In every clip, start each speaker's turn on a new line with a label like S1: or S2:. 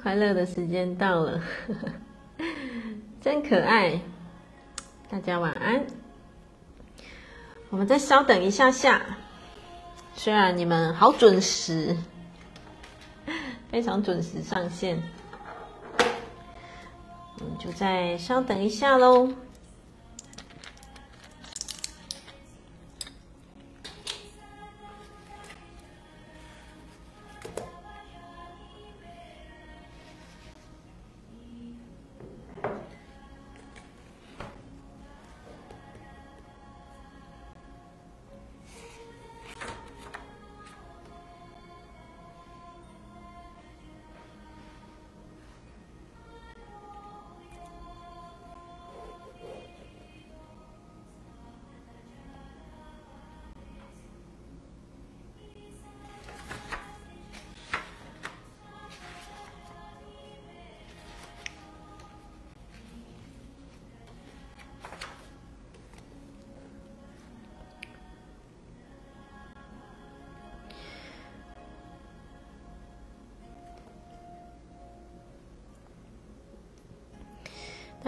S1: 快乐的时间到了，真可爱。大家晚安。我们再稍等一下下，虽然你们好准时，非常准时上线，我们就再稍等一下喽。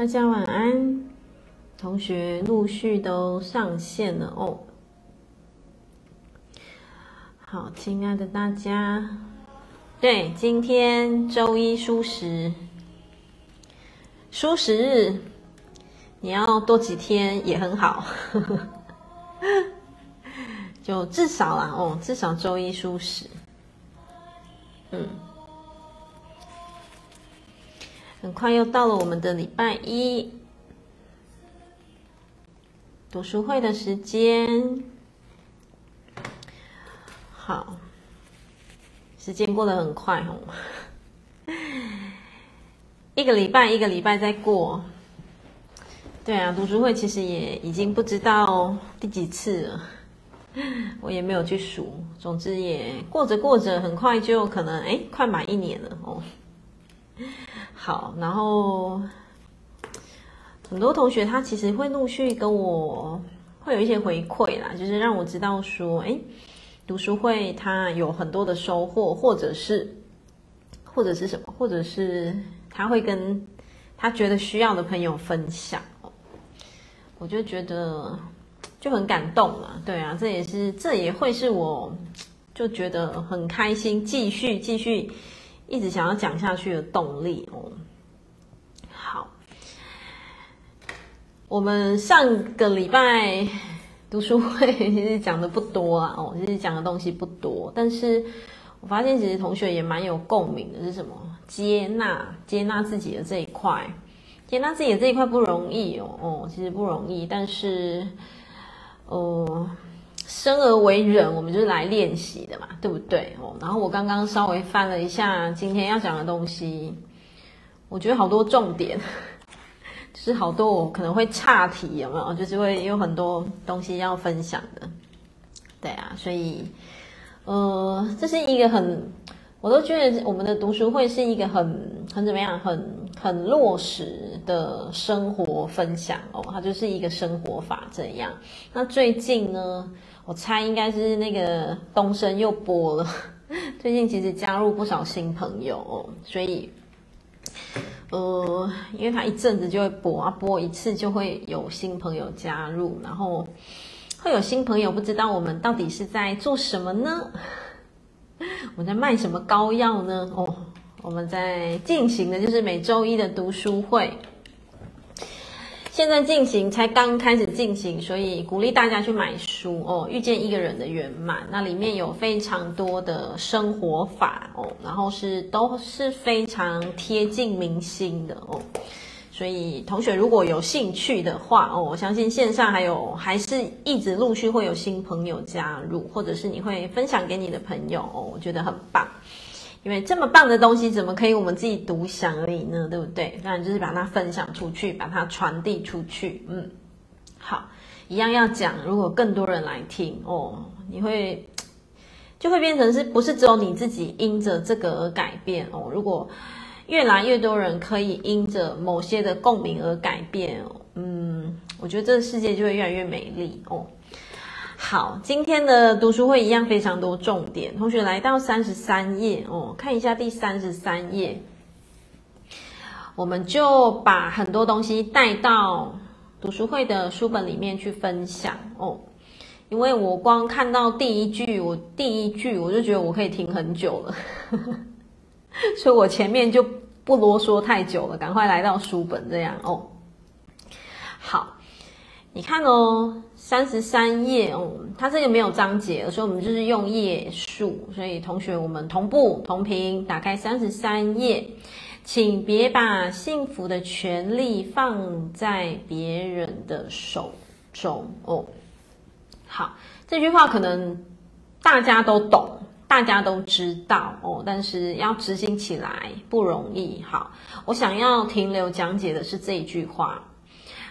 S1: 大家晚安，同学陆续都上线了哦。好，亲爱的大家，对，今天周一舒食，舒食日，你要多几天也很好，就至少啦哦，至少周一舒食，嗯。很快又到了我们的礼拜一。读书会的时间，好，时间过得很快哦，一个礼拜一个礼拜在过，对啊，读书会其实也已经不知道第几次了，我也没有去数，总之也过着过着，很快就可能哎，快满一年了哦。好，然后很多同学他其实会陆续跟我会有一些回馈啦，就是让我知道说，哎，读书会他有很多的收获，或者是或者是什么，或者是他会跟他觉得需要的朋友分享，我就觉得就很感动了。对啊，这也是这也会是我就觉得很开心，继续继续。一直想要讲下去的动力哦。好，我们上个礼拜读书会其实讲的不多啊，哦，其实讲的东西不多，但是我发现其实同学也蛮有共鸣的，是什么？接纳，接纳自己的这一块，接纳自己的这一块不容易哦，哦，其实不容易，但是，呃。生而为人，我们就是来练习的嘛，对不对？哦，然后我刚刚稍微翻了一下今天要讲的东西，我觉得好多重点，就是好多我可能会岔题，有没有？就是会有很多东西要分享的，对啊，所以，呃，这是一个很，我都觉得我们的读书会是一个很很怎么样，很很落实的生活分享哦，它就是一个生活法这样。那最近呢？我猜应该是那个东升又播了，最近其实加入不少新朋友哦，所以，呃，因为他一阵子就会播啊，播一次就会有新朋友加入，然后会有新朋友不知道我们到底是在做什么呢？我们在卖什么膏药呢？哦，我们在进行的就是每周一的读书会。现在进行，才刚开始进行，所以鼓励大家去买书哦。遇见一个人的圆满，那里面有非常多的生活法哦，然后是都是非常贴近民心的哦。所以同学如果有兴趣的话哦，我相信线上还有还是一直陆续会有新朋友加入，或者是你会分享给你的朋友哦，我觉得很棒。因为这么棒的东西，怎么可以我们自己独享而已呢？对不对？当然就是把它分享出去，把它传递出去。嗯，好，一样要讲。如果更多人来听哦，你会就会变成是不是只有你自己因着这个而改变哦？如果越来越多人可以因着某些的共鸣而改变，嗯，我觉得这个世界就会越来越美丽哦。好，今天的读书会一样非常多重点。同学来到三十三页哦，看一下第三十三页。我们就把很多东西带到读书会的书本里面去分享哦。因为我光看到第一句，我第一句我就觉得我可以听很久了，所以我前面就不啰嗦太久了，赶快来到书本这样哦。好，你看哦。三十三页哦，它这个没有章节，所以我们就是用页数。所以同学，我们同步同频，打开三十三页，请别把幸福的权利放在别人的手中哦。好，这句话可能大家都懂，大家都知道哦，但是要执行起来不容易。好，我想要停留讲解的是这一句话，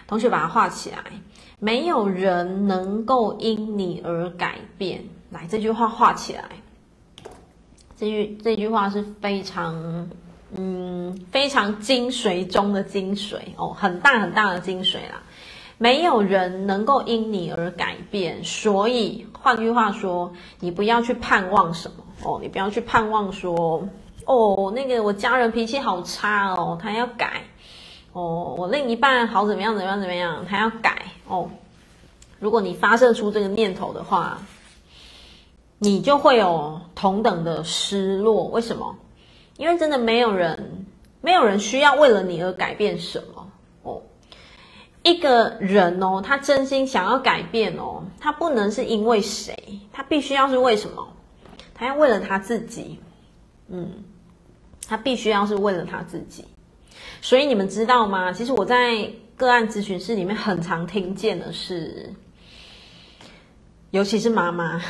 S1: 同学把它画起来。没有人能够因你而改变。来，这句话画起来。这句这句话是非常，嗯，非常精髓中的精髓哦，很大很大的精髓啦。没有人能够因你而改变，所以换句话说，你不要去盼望什么哦，你不要去盼望说，哦，那个我家人脾气好差哦，他要改。哦，我另一半好怎么样怎么样怎么样，他要改哦。如果你发射出这个念头的话，你就会有同等的失落。为什么？因为真的没有人，没有人需要为了你而改变什么哦。一个人哦，他真心想要改变哦，他不能是因为谁，他必须要是为什么？他要为了他自己，嗯，他必须要是为了他自己。所以你们知道吗？其实我在个案咨询室里面很常听见的是，尤其是妈妈，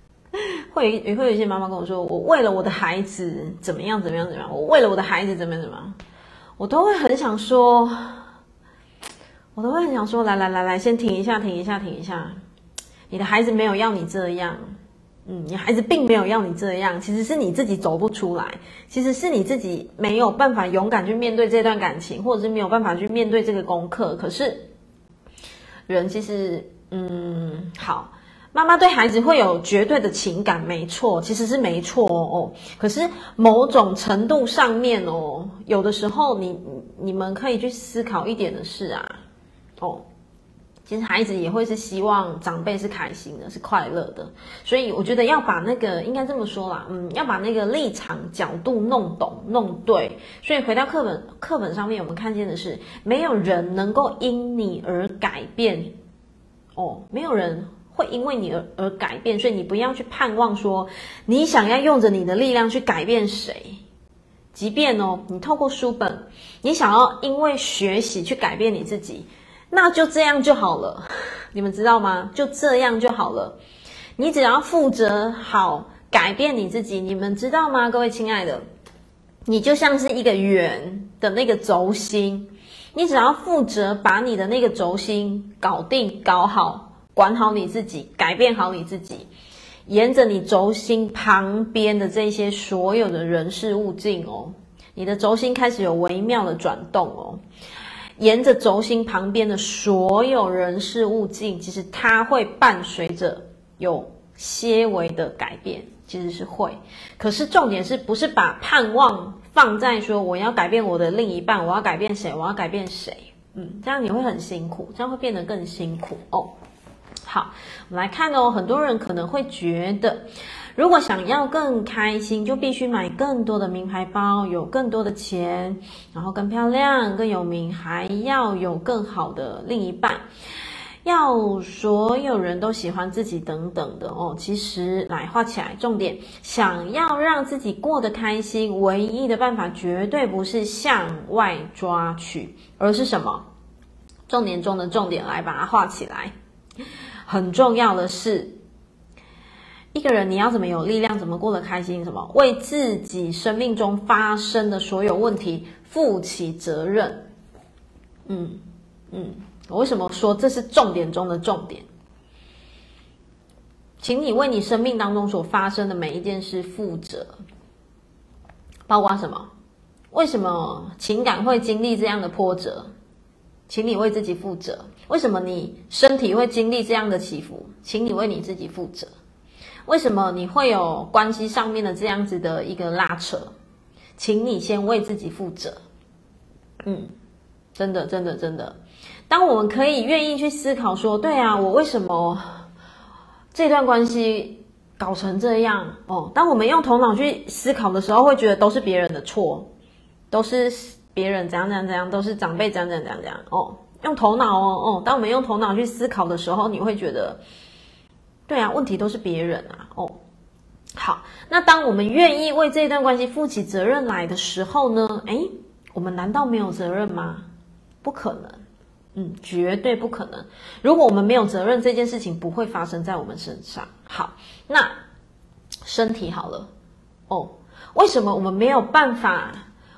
S1: 会也会有一些妈妈跟我说：“我为了我的孩子怎么样怎么样怎么样，我为了我的孩子怎么样怎么样。”我都会很想说，我都会很想说：“来来来来，先停一下，停一下，停一下。你的孩子没有要你这样。”嗯，你孩子并没有要你这样，其实是你自己走不出来，其实是你自己没有办法勇敢去面对这段感情，或者是没有办法去面对这个功课。可是，人其实，嗯，好，妈妈对孩子会有绝对的情感，没错，其实是没错哦。可是某种程度上面哦，有的时候你你们可以去思考一点的是啊，哦。其实孩子也会是希望长辈是开心的，是快乐的，所以我觉得要把那个应该这么说啦，嗯，要把那个立场角度弄懂弄对。所以回到课本课本上面，我们看见的是没有人能够因你而改变，哦，没有人会因为你而而改变，所以你不要去盼望说你想要用着你的力量去改变谁，即便哦，你透过书本，你想要因为学习去改变你自己。那就这样就好了，你们知道吗？就这样就好了，你只要负责好改变你自己，你们知道吗？各位亲爱的，你就像是一个圆的那个轴心，你只要负责把你的那个轴心搞定、搞好，管好你自己，改变好你自己，沿着你轴心旁边的这些所有的人事物境哦，你的轴心开始有微妙的转动哦。沿着轴心旁边的所有人事物境，其实它会伴随着有些微的改变，其实是会。可是重点是不是把盼望放在说我要改变我的另一半，我要改变谁，我要改变谁？嗯，这样你会很辛苦，这样会变得更辛苦哦。好，我们来看哦，很多人可能会觉得。如果想要更开心，就必须买更多的名牌包，有更多的钱，然后更漂亮、更有名，还要有更好的另一半，要所有人都喜欢自己等等的哦。其实来画起来，重点，想要让自己过得开心，唯一的办法绝对不是向外抓取，而是什么？重点中的重点，来把它画起来。很重要的是。一个人你要怎么有力量，怎么过得开心？什么？为自己生命中发生的所有问题负起责任。嗯嗯，我为什么说这是重点中的重点？请你为你生命当中所发生的每一件事负责，包括什么？为什么情感会经历这样的波折？请你为自己负责。为什么你身体会经历这样的起伏？请你为你自己负责。为什么你会有关系上面的这样子的一个拉扯？请你先为自己负责。嗯，真的，真的，真的。当我们可以愿意去思考说，对啊，我为什么这段关系搞成这样？哦，当我们用头脑去思考的时候，会觉得都是别人的错，都是别人怎样怎样怎样，都是长辈怎样怎样怎样。哦，用头脑哦，哦，当我们用头脑去思考的时候，你会觉得，对啊，问题都是别人啊。哦，好，那当我们愿意为这段关系负起责任来的时候呢？诶我们难道没有责任吗？不可能，嗯，绝对不可能。如果我们没有责任，这件事情不会发生在我们身上。好，那身体好了哦，为什么我们没有办法？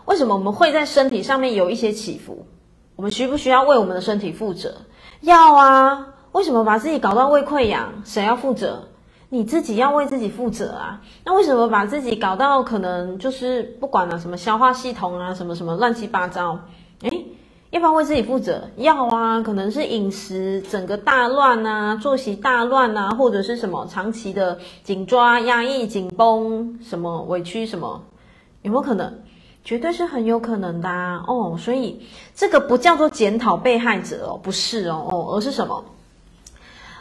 S1: 为什么我们会在身体上面有一些起伏？我们需不需要为我们的身体负责？要啊。为什么把自己搞到胃溃疡？谁要负责？你自己要为自己负责啊！那为什么把自己搞到可能就是不管了什么消化系统啊，什么什么乱七八糟？诶，要不要为自己负责？要啊！可能是饮食整个大乱啊，作息大乱啊，或者是什么长期的紧抓、压抑、紧绷，什么委屈什么，有没有可能？绝对是很有可能的啊！哦，所以这个不叫做检讨被害者哦，不是哦，哦，而是什么？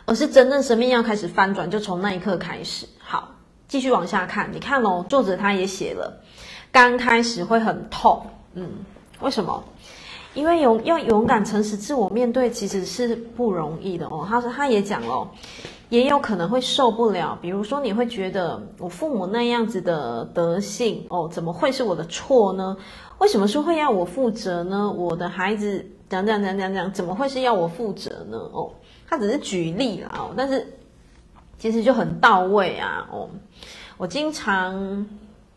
S1: 而是真正生命要开始翻转，就从那一刻开始。好，继续往下看，你看哦，作者他也写了，刚开始会很痛，嗯，为什么？因为勇要勇敢、诚实、自我面对，其实是不容易的哦。他说，他也讲哦，也有可能会受不了，比如说你会觉得我父母那样子的德性哦，怎么会是我的错呢？为什么说会要我负责呢？我的孩子讲讲讲讲讲，怎么会是要我负责呢？哦。他只是举例啦，哦，但是其实就很到位啊，哦，我经常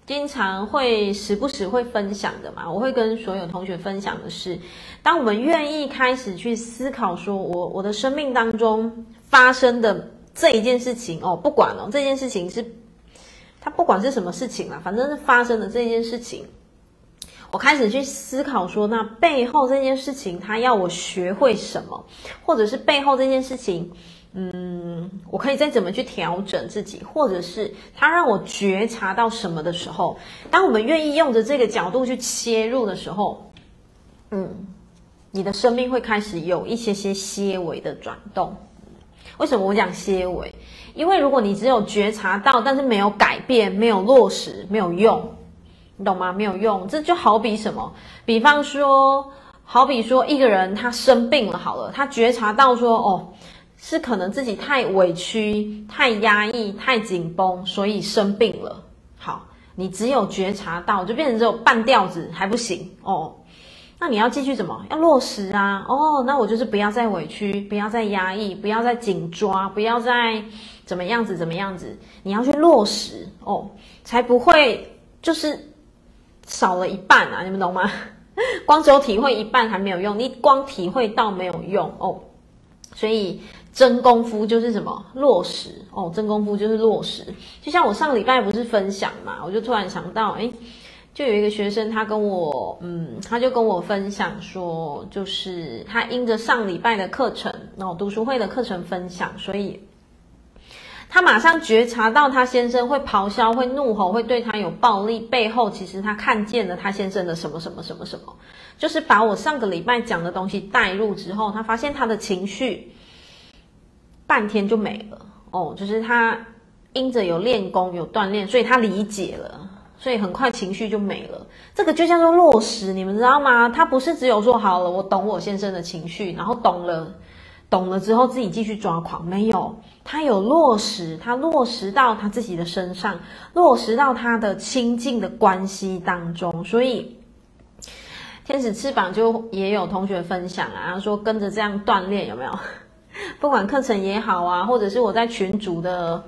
S1: 经常会时不时会分享的嘛，我会跟所有同学分享的是，当我们愿意开始去思考，说我我的生命当中发生的这一件事情，哦，不管哦，这件事情是，它不管是什么事情啦，反正是发生的这件事情。我开始去思考说，那背后这件事情，他要我学会什么，或者是背后这件事情，嗯，我可以再怎么去调整自己，或者是他让我觉察到什么的时候，当我们愿意用着这个角度去切入的时候，嗯，你的生命会开始有一些些些微的转动。为什么我讲些微？因为如果你只有觉察到，但是没有改变，没有落实，没有用。你懂吗？没有用，这就好比什么？比方说，好比说一个人他生病了，好了，他觉察到说，哦，是可能自己太委屈、太压抑、太紧绷，所以生病了。好，你只有觉察到，就变成只有半吊子还不行哦。那你要继续怎么？要落实啊。哦，那我就是不要再委屈，不要再压抑，不要再紧抓，不要再怎么样子怎么样子。你要去落实哦，才不会就是。少了一半啊，你们懂吗？光只有体会一半还没有用，你光体会到没有用哦。所以真功夫就是什么？落实哦，真功夫就是落实。就像我上礼拜不是分享嘛，我就突然想到，诶，就有一个学生，他跟我，嗯，他就跟我分享说，就是他因着上礼拜的课程，然后读书会的课程分享，所以。他马上觉察到他先生会咆哮、会怒吼、会对他有暴力，背后其实他看见了他先生的什么什么什么什么，就是把我上个礼拜讲的东西带入之后，他发现他的情绪半天就没了哦，就是他因着有练功、有锻炼，所以他理解了，所以很快情绪就没了。这个就叫做落实，你们知道吗？他不是只有说好了，我懂我先生的情绪，然后懂了。懂了之后自己继续抓狂，没有，他有落实，他落实到他自己的身上，落实到他的亲近的关系当中。所以，天使翅膀就也有同学分享啊，他说跟着这样锻炼有没有？不管课程也好啊，或者是我在群组的，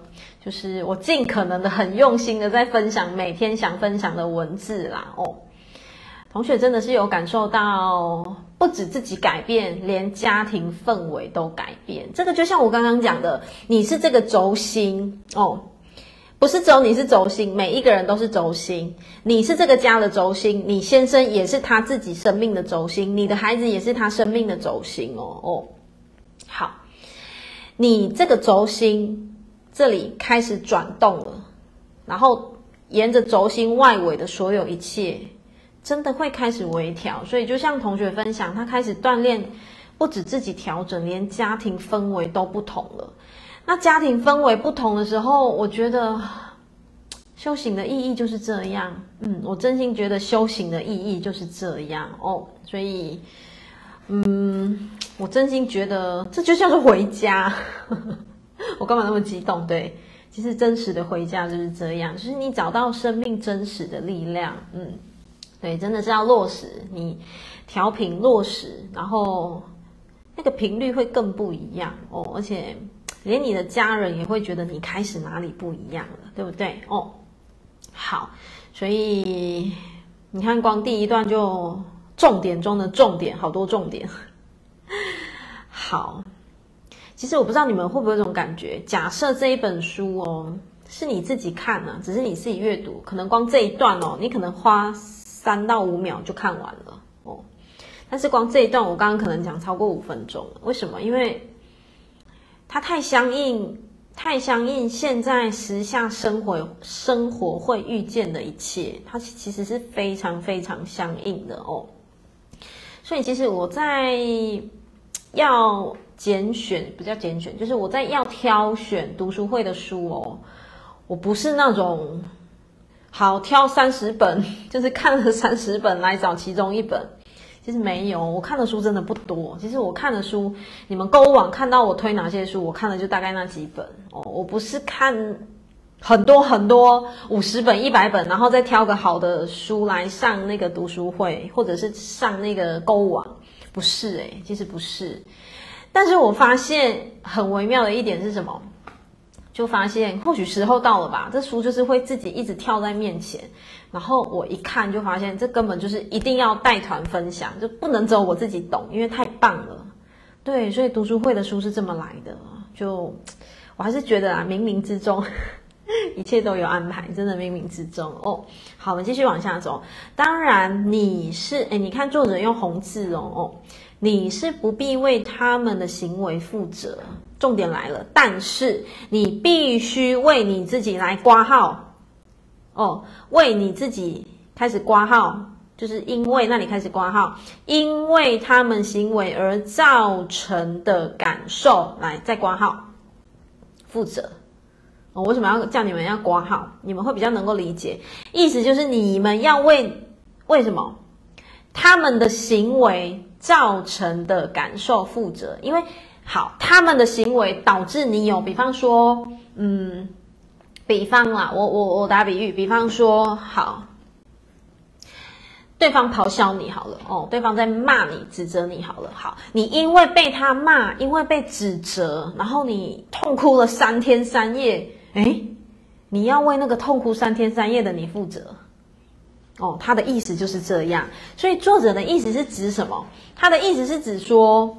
S1: 就是我尽可能的很用心的在分享每天想分享的文字啦，哦。同学真的是有感受到，不止自己改变，连家庭氛围都改变。这个就像我刚刚讲的，你是这个轴心哦，不是只有你是轴心，每一个人都是轴心。你是这个家的轴心，你先生也是他自己生命的轴心，你的孩子也是他生命的轴心哦哦。好，你这个轴心这里开始转动了，然后沿着轴心外围的所有一切。真的会开始微调。所以就像同学分享，他开始锻炼，不止自己调整，连家庭氛围都不同了。那家庭氛围不同的时候，我觉得 修行的意义就是这样。嗯，我真心觉得修行的意义就是这样哦。所以，嗯，我真心觉得这就叫做回家。我干嘛那么激动？对。其实真实的回家就是这样，就是你找到生命真实的力量，嗯，对，真的是要落实，你调频落实，然后那个频率会更不一样哦，而且连你的家人也会觉得你开始哪里不一样了，对不对？哦，好，所以你看，光第一段就重点中的重点，好多重点，好。其实我不知道你们会不会有这种感觉。假设这一本书哦，是你自己看呢、啊，只是你自己阅读，可能光这一段哦，你可能花三到五秒就看完了哦。但是光这一段，我刚刚可能讲超过五分钟了。为什么？因为它太相应，太相应现在时下生活生活会遇见的一切，它其实是非常非常相应的哦。所以其实我在要。拣选不叫拣选，就是我在要挑选读书会的书哦。我不是那种好挑三十本，就是看了三十本来找其中一本。其实没有，我看的书真的不多。其实我看的书，你们购物网看到我推哪些书，我看的就大概那几本哦。我不是看很多很多五十本、一百本，然后再挑个好的书来上那个读书会，或者是上那个购物网，不是诶，其实不是。但是我发现很微妙的一点是什么？就发现或许时候到了吧，这书就是会自己一直跳在面前，然后我一看就发现这根本就是一定要带团分享，就不能只有我自己懂，因为太棒了。对，所以读书会的书是这么来的。就我还是觉得啊，冥冥之中 一切都有安排，真的冥冥之中哦。好，我们继续往下走。当然你是诶，你看作者用红字哦哦。你是不必为他们的行为负责，重点来了。但是你必须为你自己来挂号哦，为你自己开始挂号，就是因为那里开始挂号，因为他们行为而造成的感受来再挂号负责。我为什么要叫你们要挂号？你们会比较能够理解，意思就是你们要为为什么他们的行为。造成的感受负责，因为好，他们的行为导致你有，比方说，嗯，比方啦，我我我打比喻，比方说，好，对方咆哮你好了，哦，对方在骂你、指责你好了，好，你因为被他骂，因为被指责，然后你痛哭了三天三夜，诶，你要为那个痛哭三天三夜的你负责。哦，他的意思就是这样，所以作者的意思是指什么？他的意思是指说，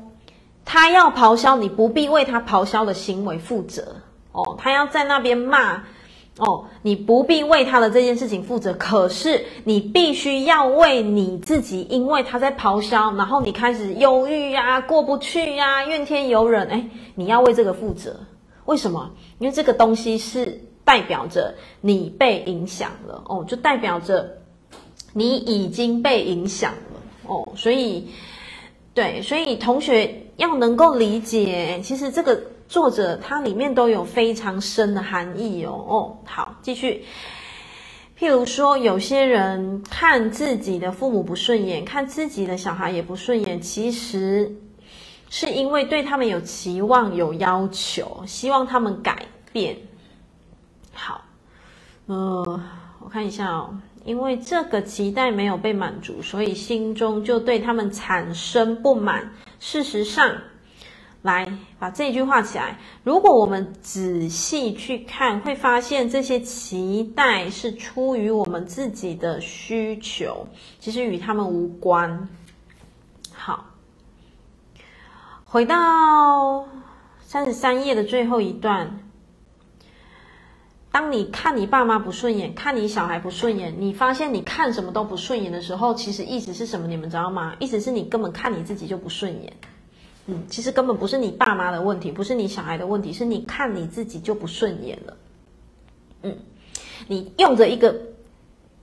S1: 他要咆哮，你不必为他咆哮的行为负责。哦，他要在那边骂，哦，你不必为他的这件事情负责。可是你必须要为你自己，因为他在咆哮，然后你开始忧郁呀、过不去呀、怨天尤人。诶，你要为这个负责。为什么？因为这个东西是代表着你被影响了。哦，就代表着。你已经被影响了哦，所以，对，所以同学要能够理解，其实这个作者他里面都有非常深的含义哦。哦，好，继续。譬如说，有些人看自己的父母不顺眼，看自己的小孩也不顺眼，其实是因为对他们有期望、有要求，希望他们改变。好，呃，我看一下哦。因为这个期待没有被满足，所以心中就对他们产生不满。事实上，来把这句话起来。如果我们仔细去看，会发现这些期待是出于我们自己的需求，其实与他们无关。好，回到三十三页的最后一段。当你看你爸妈不顺眼，看你小孩不顺眼，你发现你看什么都不顺眼的时候，其实意思是什么？你们知道吗？意思是你根本看你自己就不顺眼。嗯，其实根本不是你爸妈的问题，不是你小孩的问题，是你看你自己就不顺眼了。嗯，你用着一个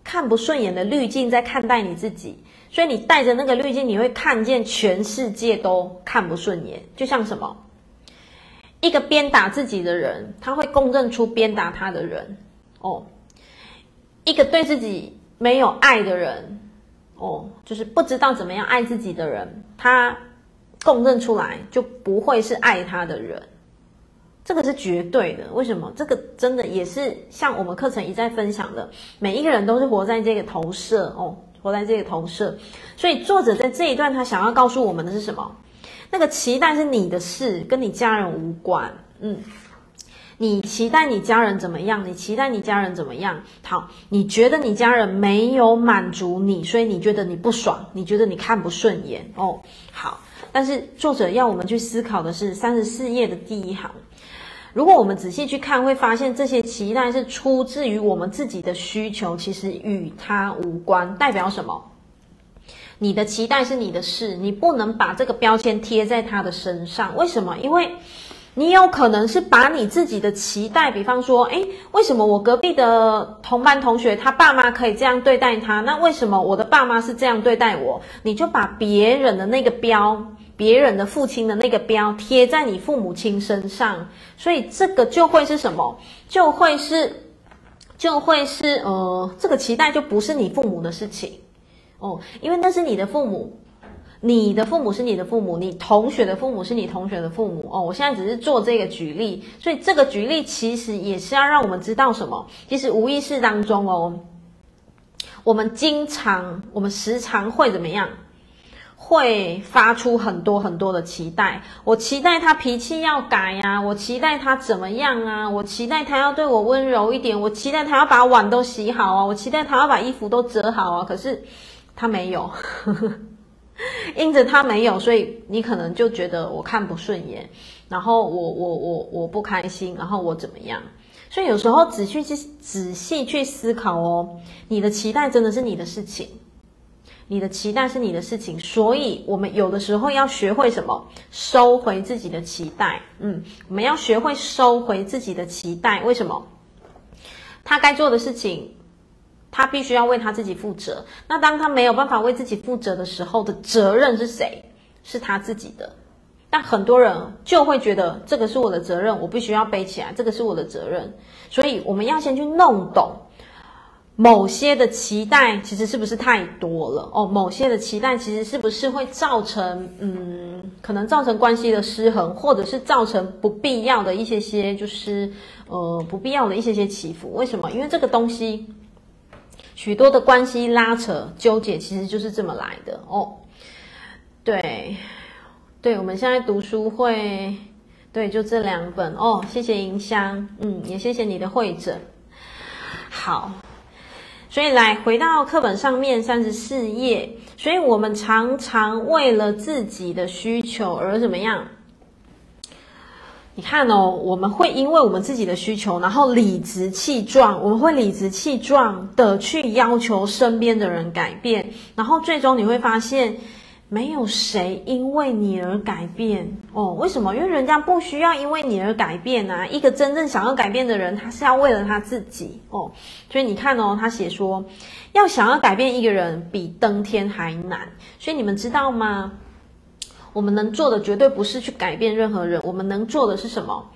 S1: 看不顺眼的滤镜在看待你自己，所以你带着那个滤镜，你会看见全世界都看不顺眼。就像什么，一个鞭打自己的人，他会公认出鞭打他的人。哦，一个对自己没有爱的人，哦，就是不知道怎么样爱自己的人，他公认出来就不会是爱他的人。这个是绝对的，为什么？这个真的也是像我们课程一再分享的，每一个人都是活在这个投射哦，活在这个投射。所以作者在这一段他想要告诉我们的是什么？那个期待是你的事，跟你家人无关。嗯，你期待你家人怎么样？你期待你家人怎么样？好，你觉得你家人没有满足你，所以你觉得你不爽，你觉得你看不顺眼哦。好，但是作者要我们去思考的是三十四页的第一行。如果我们仔细去看，会发现这些期待是出自于我们自己的需求，其实与他无关。代表什么？你的期待是你的事，你不能把这个标签贴在他的身上。为什么？因为你有可能是把你自己的期待，比方说，诶，为什么我隔壁的同班同学他爸妈可以这样对待他？那为什么我的爸妈是这样对待我？你就把别人的那个标。别人的父亲的那个标贴在你父母亲身上，所以这个就会是什么？就会是，就会是呃，这个期待就不是你父母的事情哦，因为那是你的父母，你的父母是你的父母，你同学的父母是你同学的父母哦。我现在只是做这个举例，所以这个举例其实也是要让我们知道什么？其实无意识当中哦，我们经常，我们时常会怎么样？会发出很多很多的期待，我期待他脾气要改呀，我期待他怎么样啊，我期待他要对我温柔一点，我期待他要把碗都洗好啊，我期待他要把衣服都折好啊。可是他没有，因着他没有，所以你可能就觉得我看不顺眼，然后我我我我不开心，然后我怎么样？所以有时候仔细去仔细去思考哦，你的期待真的是你的事情。你的期待是你的事情，所以我们有的时候要学会什么？收回自己的期待。嗯，我们要学会收回自己的期待。为什么？他该做的事情，他必须要为他自己负责。那当他没有办法为自己负责的时候的责任是谁？是他自己的。但很多人就会觉得这个是我的责任，我必须要背起来，这个是我的责任。所以我们要先去弄懂。某些的期待其实是不是太多了哦？某些的期待其实是不是会造成嗯，可能造成关系的失衡，或者是造成不必要的一些些，就是呃不必要的一些些起伏？为什么？因为这个东西许多的关系拉扯纠结，其实就是这么来的哦。对，对，我们现在读书会，对，就这两本哦。谢谢银香，嗯，也谢谢你的会诊，好。所以来回到课本上面三十四页，所以我们常常为了自己的需求而怎么样？你看哦，我们会因为我们自己的需求，然后理直气壮，我们会理直气壮的去要求身边的人改变，然后最终你会发现。没有谁因为你而改变哦？为什么？因为人家不需要因为你而改变啊！一个真正想要改变的人，他是要为了他自己哦。所以你看哦，他写说，要想要改变一个人，比登天还难。所以你们知道吗？我们能做的绝对不是去改变任何人，我们能做的是什么？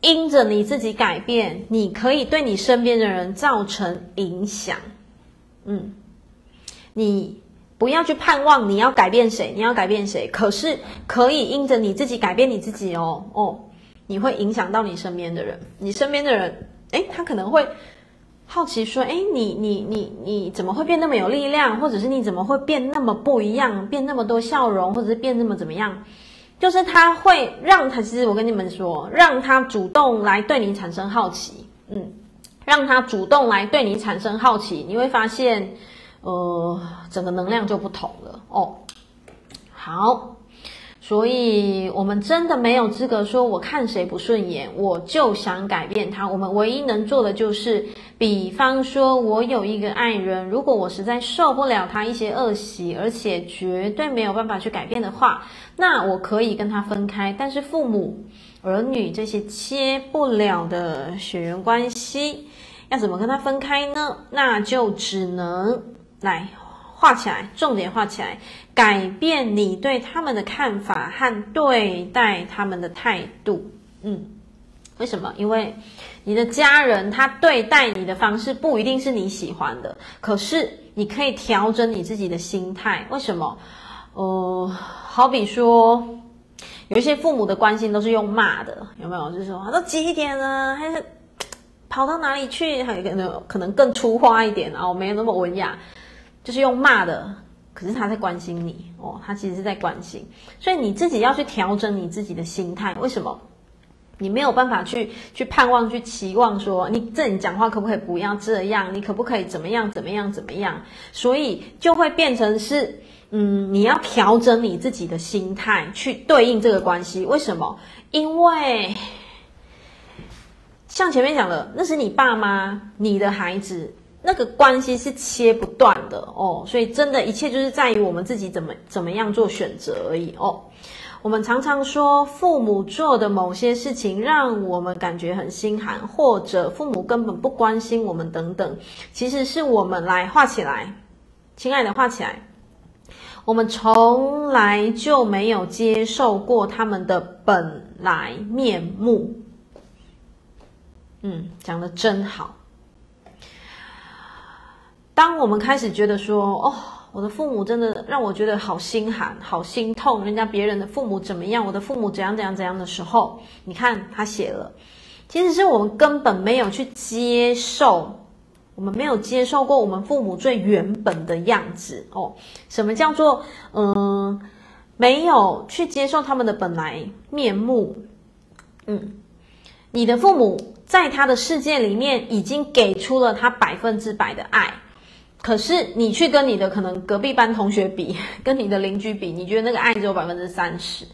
S1: 因着你自己改变，你可以对你身边的人造成影响。嗯，你。不要去盼望你要改变谁，你要改变谁？可是可以因着你自己改变你自己哦哦，你会影响到你身边的人，你身边的人，诶，他可能会好奇说，诶，你你你你怎么会变那么有力量？或者是你怎么会变那么不一样，变那么多笑容，或者是变那么怎么样？就是他会让他，其实我跟你们说，让他主动来对你产生好奇，嗯，让他主动来对你产生好奇，你会发现。呃，整个能量就不同了哦。好，所以我们真的没有资格说，我看谁不顺眼，我就想改变他。我们唯一能做的就是，比方说，我有一个爱人，如果我实在受不了他一些恶习，而且绝对没有办法去改变的话，那我可以跟他分开。但是父母、儿女这些切不了的血缘关系。要怎么跟他分开呢？那就只能来画起来，重点画起来，改变你对他们的看法和对待他们的态度。嗯，为什么？因为你的家人他对待你的方式不一定是你喜欢的，可是你可以调整你自己的心态。为什么？呃，好比说，有一些父母的关心都是用骂的，有没有？就是说，都几点了，还是。跑到哪里去？还可能可能更粗话一点啊，我没有那么文雅，就是用骂的。可是他在关心你哦，他其实是在关心，所以你自己要去调整你自己的心态。为什么？你没有办法去去盼望、去期望说，你这你讲话可不可以不要这样？你可不可以怎么样？怎么样？怎么样？所以就会变成是，嗯，你要调整你自己的心态去对应这个关系。为什么？因为。像前面讲的，那是你爸妈，你的孩子，那个关系是切不断的哦，所以真的一切就是在于我们自己怎么怎么样做选择而已哦。我们常常说，父母做的某些事情让我们感觉很心寒，或者父母根本不关心我们等等，其实是我们来画起来，亲爱的，画起来，我们从来就没有接受过他们的本来面目。嗯，讲的真好。当我们开始觉得说，哦，我的父母真的让我觉得好心寒、好心痛，人家别人的父母怎么样，我的父母怎样怎样怎样的时候，你看他写了，其实是我们根本没有去接受，我们没有接受过我们父母最原本的样子哦。什么叫做嗯，没有去接受他们的本来面目？嗯，你的父母。在他的世界里面，已经给出了他百分之百的爱，可是你去跟你的可能隔壁班同学比，跟你的邻居比，你觉得那个爱只有百分之三十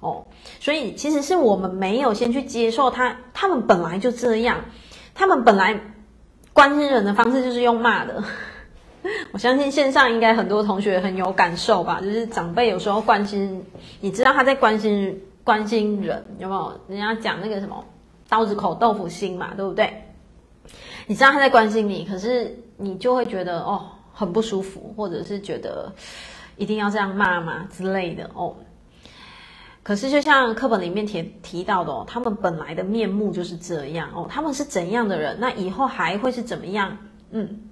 S1: 哦。所以其实是我们没有先去接受他，他们本来就这样，他们本来关心人的方式就是用骂的。我相信线上应该很多同学很有感受吧，就是长辈有时候关心，你知道他在关心关心人，有没有？人家讲那个什么？刀子口豆腐心嘛，对不对？你知道他在关心你，可是你就会觉得哦很不舒服，或者是觉得一定要这样骂嘛之类的哦。可是就像课本里面提提到的哦，他们本来的面目就是这样哦，他们是怎样的人，那以后还会是怎么样？嗯，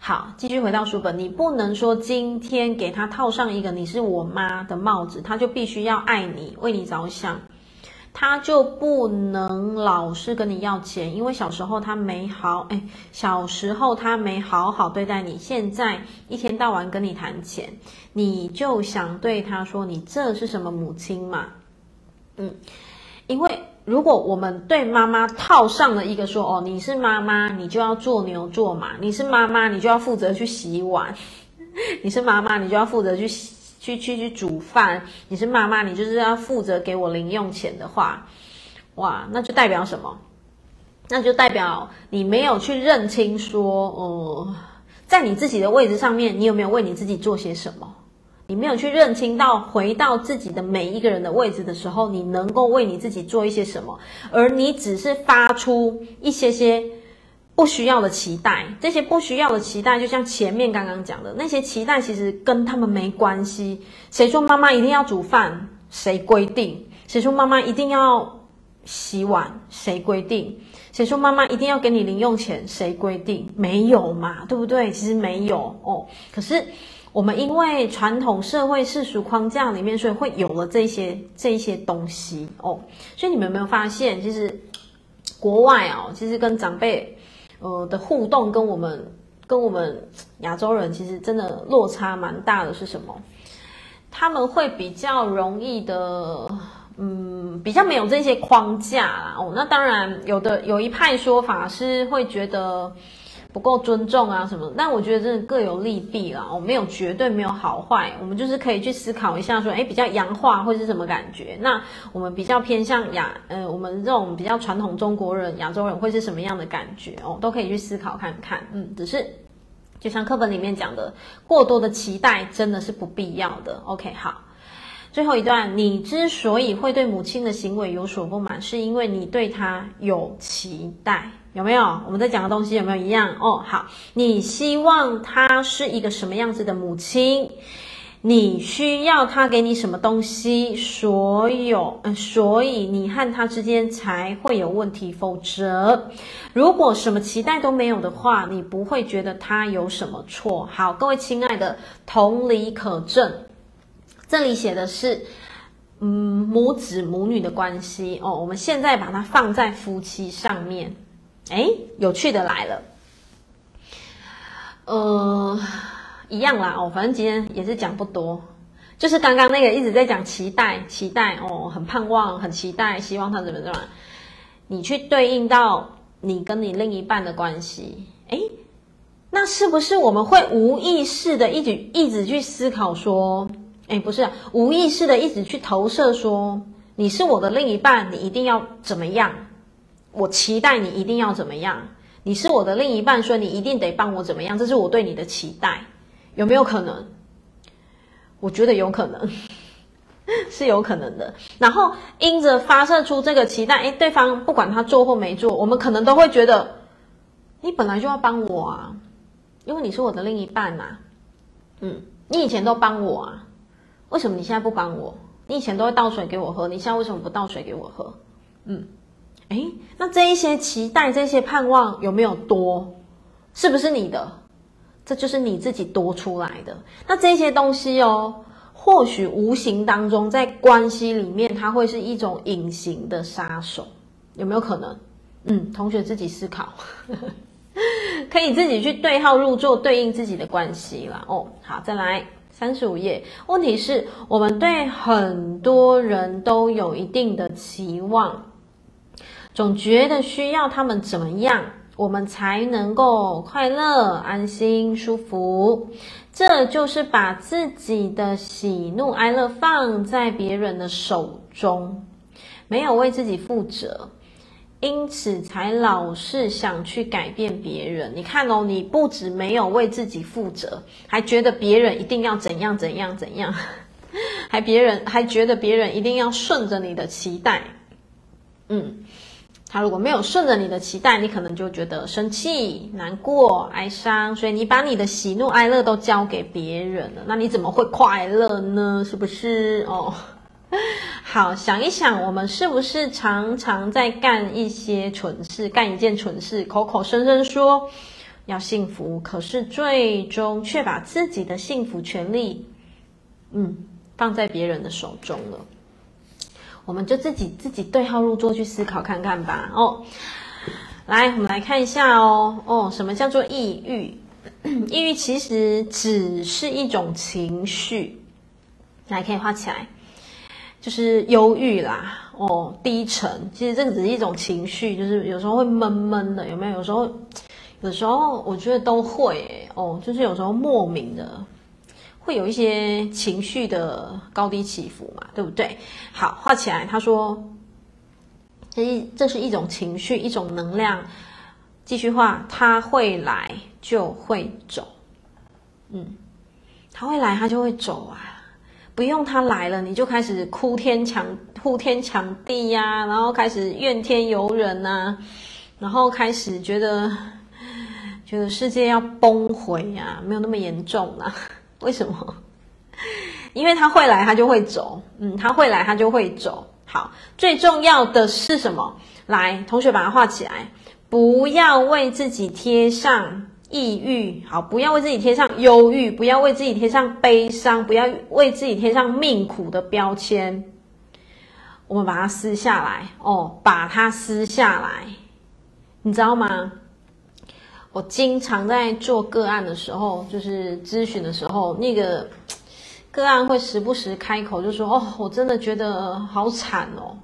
S1: 好，继续回到书本，你不能说今天给他套上一个你是我妈的帽子，他就必须要爱你，为你着想。他就不能老是跟你要钱，因为小时候他没好，哎，小时候他没好好对待你，现在一天到晚跟你谈钱，你就想对他说，你这是什么母亲嘛？嗯，因为如果我们对妈妈套上了一个说，哦，你是妈妈，你就要做牛做马，你是妈妈，你就要负责去洗碗，你是妈妈，你就要负责去洗。去去去煮饭，你是妈妈，你就是要负责给我零用钱的话，哇，那就代表什么？那就代表你没有去认清说，呃，在你自己的位置上面，你有没有为你自己做些什么？你没有去认清到回到自己的每一个人的位置的时候，你能够为你自己做一些什么？而你只是发出一些些。不需要的期待，这些不需要的期待，就像前面刚刚讲的那些期待，其实跟他们没关系。谁说妈妈一定要煮饭？谁规定？谁说妈妈一定要洗碗？谁规定？谁说妈妈一定要给你零用钱？谁规定？没有嘛，对不对？其实没有哦。可是我们因为传统社会世俗框架里面，所以会有了这些这些东西哦。所以你们有没有发现，其实国外哦，其实跟长辈。呃的互动跟我们跟我们亚洲人其实真的落差蛮大的，是什么？他们会比较容易的，嗯，比较没有这些框架啦。哦，那当然有的有一派说法是会觉得。不够尊重啊什么，但我觉得真的各有利弊啦，我没有绝对没有好坏，我们就是可以去思考一下说，诶，比较洋化会是什么感觉？那我们比较偏向亚，呃，我们这种比较传统中国人、亚洲人会是什么样的感觉？哦，都可以去思考看看。嗯，只是就像课本里面讲的，过多的期待真的是不必要的。OK，好，最后一段，你之所以会对母亲的行为有所不满，是因为你对她有期待。有没有？我们在讲的东西有没有一样？哦，好，你希望他是一个什么样子的母亲？你需要他给你什么东西？所有，呃，所以你和他之间才会有问题。否则，如果什么期待都没有的话，你不会觉得他有什么错。好，各位亲爱的，同理可证。这里写的是，嗯，母子母女的关系哦。我们现在把它放在夫妻上面，哎，有趣的来了，呃。一样啦哦，反正今天也是讲不多，就是刚刚那个一直在讲期待，期待哦，很盼望，很期待，希望他怎么怎么，你去对应到你跟你另一半的关系，诶，那是不是我们会无意识的一直一直去思考说，诶，不是啊，无意识的一直去投射说，你是我的另一半，你一定要怎么样？我期待你一定要怎么样？你是我的另一半，所以你一定得帮我怎么样？这是我对你的期待。有没有可能？我觉得有可能，是有可能的。然后因着发射出这个期待，诶，对方不管他做或没做，我们可能都会觉得，你本来就要帮我啊，因为你是我的另一半呐。嗯，你以前都帮我啊，为什么你现在不帮我？你以前都会倒水给我喝，你现在为什么不倒水给我喝？嗯，诶，那这一些期待，这些盼望有没有多？是不是你的？这就是你自己多出来的。那这些东西哦，或许无形当中在关系里面，它会是一种隐形的杀手，有没有可能？嗯，同学自己思考，可以自己去对号入座，对应自己的关系啦。哦，好，再来三十五页。问题是我们对很多人都有一定的期望，总觉得需要他们怎么样。我们才能够快乐、安心、舒服。这就是把自己的喜怒哀乐放在别人的手中，没有为自己负责，因此才老是想去改变别人。你看哦，你不止没有为自己负责，还觉得别人一定要怎样怎样怎样，还别人还觉得别人一定要顺着你的期待，嗯。他如果没有顺着你的期待，你可能就觉得生气、难过、哀伤，所以你把你的喜怒哀乐都交给别人了，那你怎么会快乐呢？是不是？哦，好，想一想，我们是不是常常在干一些蠢事，干一件蠢事，口口声声说要幸福，可是最终却把自己的幸福权利，嗯，放在别人的手中了。我们就自己自己对号入座去思考看看吧。哦，来，我们来看一下哦。哦，什么叫做抑郁？抑郁其实只是一种情绪，来可以画起来，就是忧郁啦。哦，低沉，其实这个只是一种情绪，就是有时候会闷闷的，有没有？有时候，有时候我觉得都会。哦，就是有时候莫名的。会有一些情绪的高低起伏嘛，对不对？好，画起来。他说，这一这是一种情绪，一种能量。继续画，他会来就会走。嗯，他会来，他就会走啊。不用他来了，你就开始哭天抢哭天抢地呀、然后开始怨天尤人呐、啊，然后开始觉得觉得世界要崩毁呀、啊，没有那么严重、啊。为什么？因为他会来，他就会走。嗯，他会来，他就会走。好，最重要的是什么？来，同学把它画起来。不要为自己贴上抑郁，好，不要为自己贴上忧郁，不要为自己贴上悲伤，不要为自己贴上命苦的标签。我们把它撕下来哦，把它撕下来，你知道吗？我经常在做个案的时候，就是咨询的时候，那个个案会时不时开口就说：“哦，我真的觉得好惨哦。”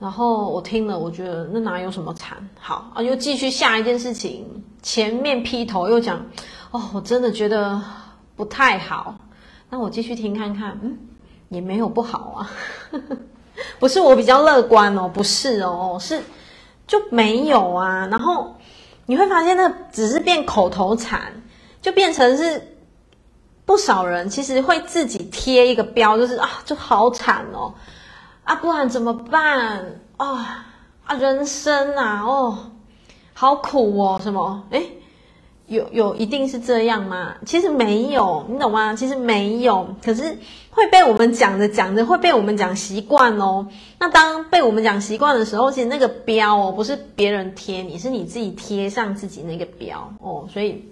S1: 然后我听了，我觉得那哪有什么惨？好啊，又继续下一件事情，前面劈头又讲：“哦，我真的觉得不太好。”那我继续听看看，嗯，也没有不好啊，不是我比较乐观哦，不是哦，是就没有啊，然后。你会发现，那只是变口头禅，就变成是不少人其实会自己贴一个标，就是啊，就好惨哦，啊，不然怎么办？哦，啊，人生啊，哦，好苦哦，什么？诶有有一定是这样吗？其实没有，你懂吗？其实没有，可是会被我们讲着讲着会被我们讲习惯哦。那当被我们讲习惯的时候，其实那个标哦，不是别人贴你，是你自己贴上自己那个标哦。所以，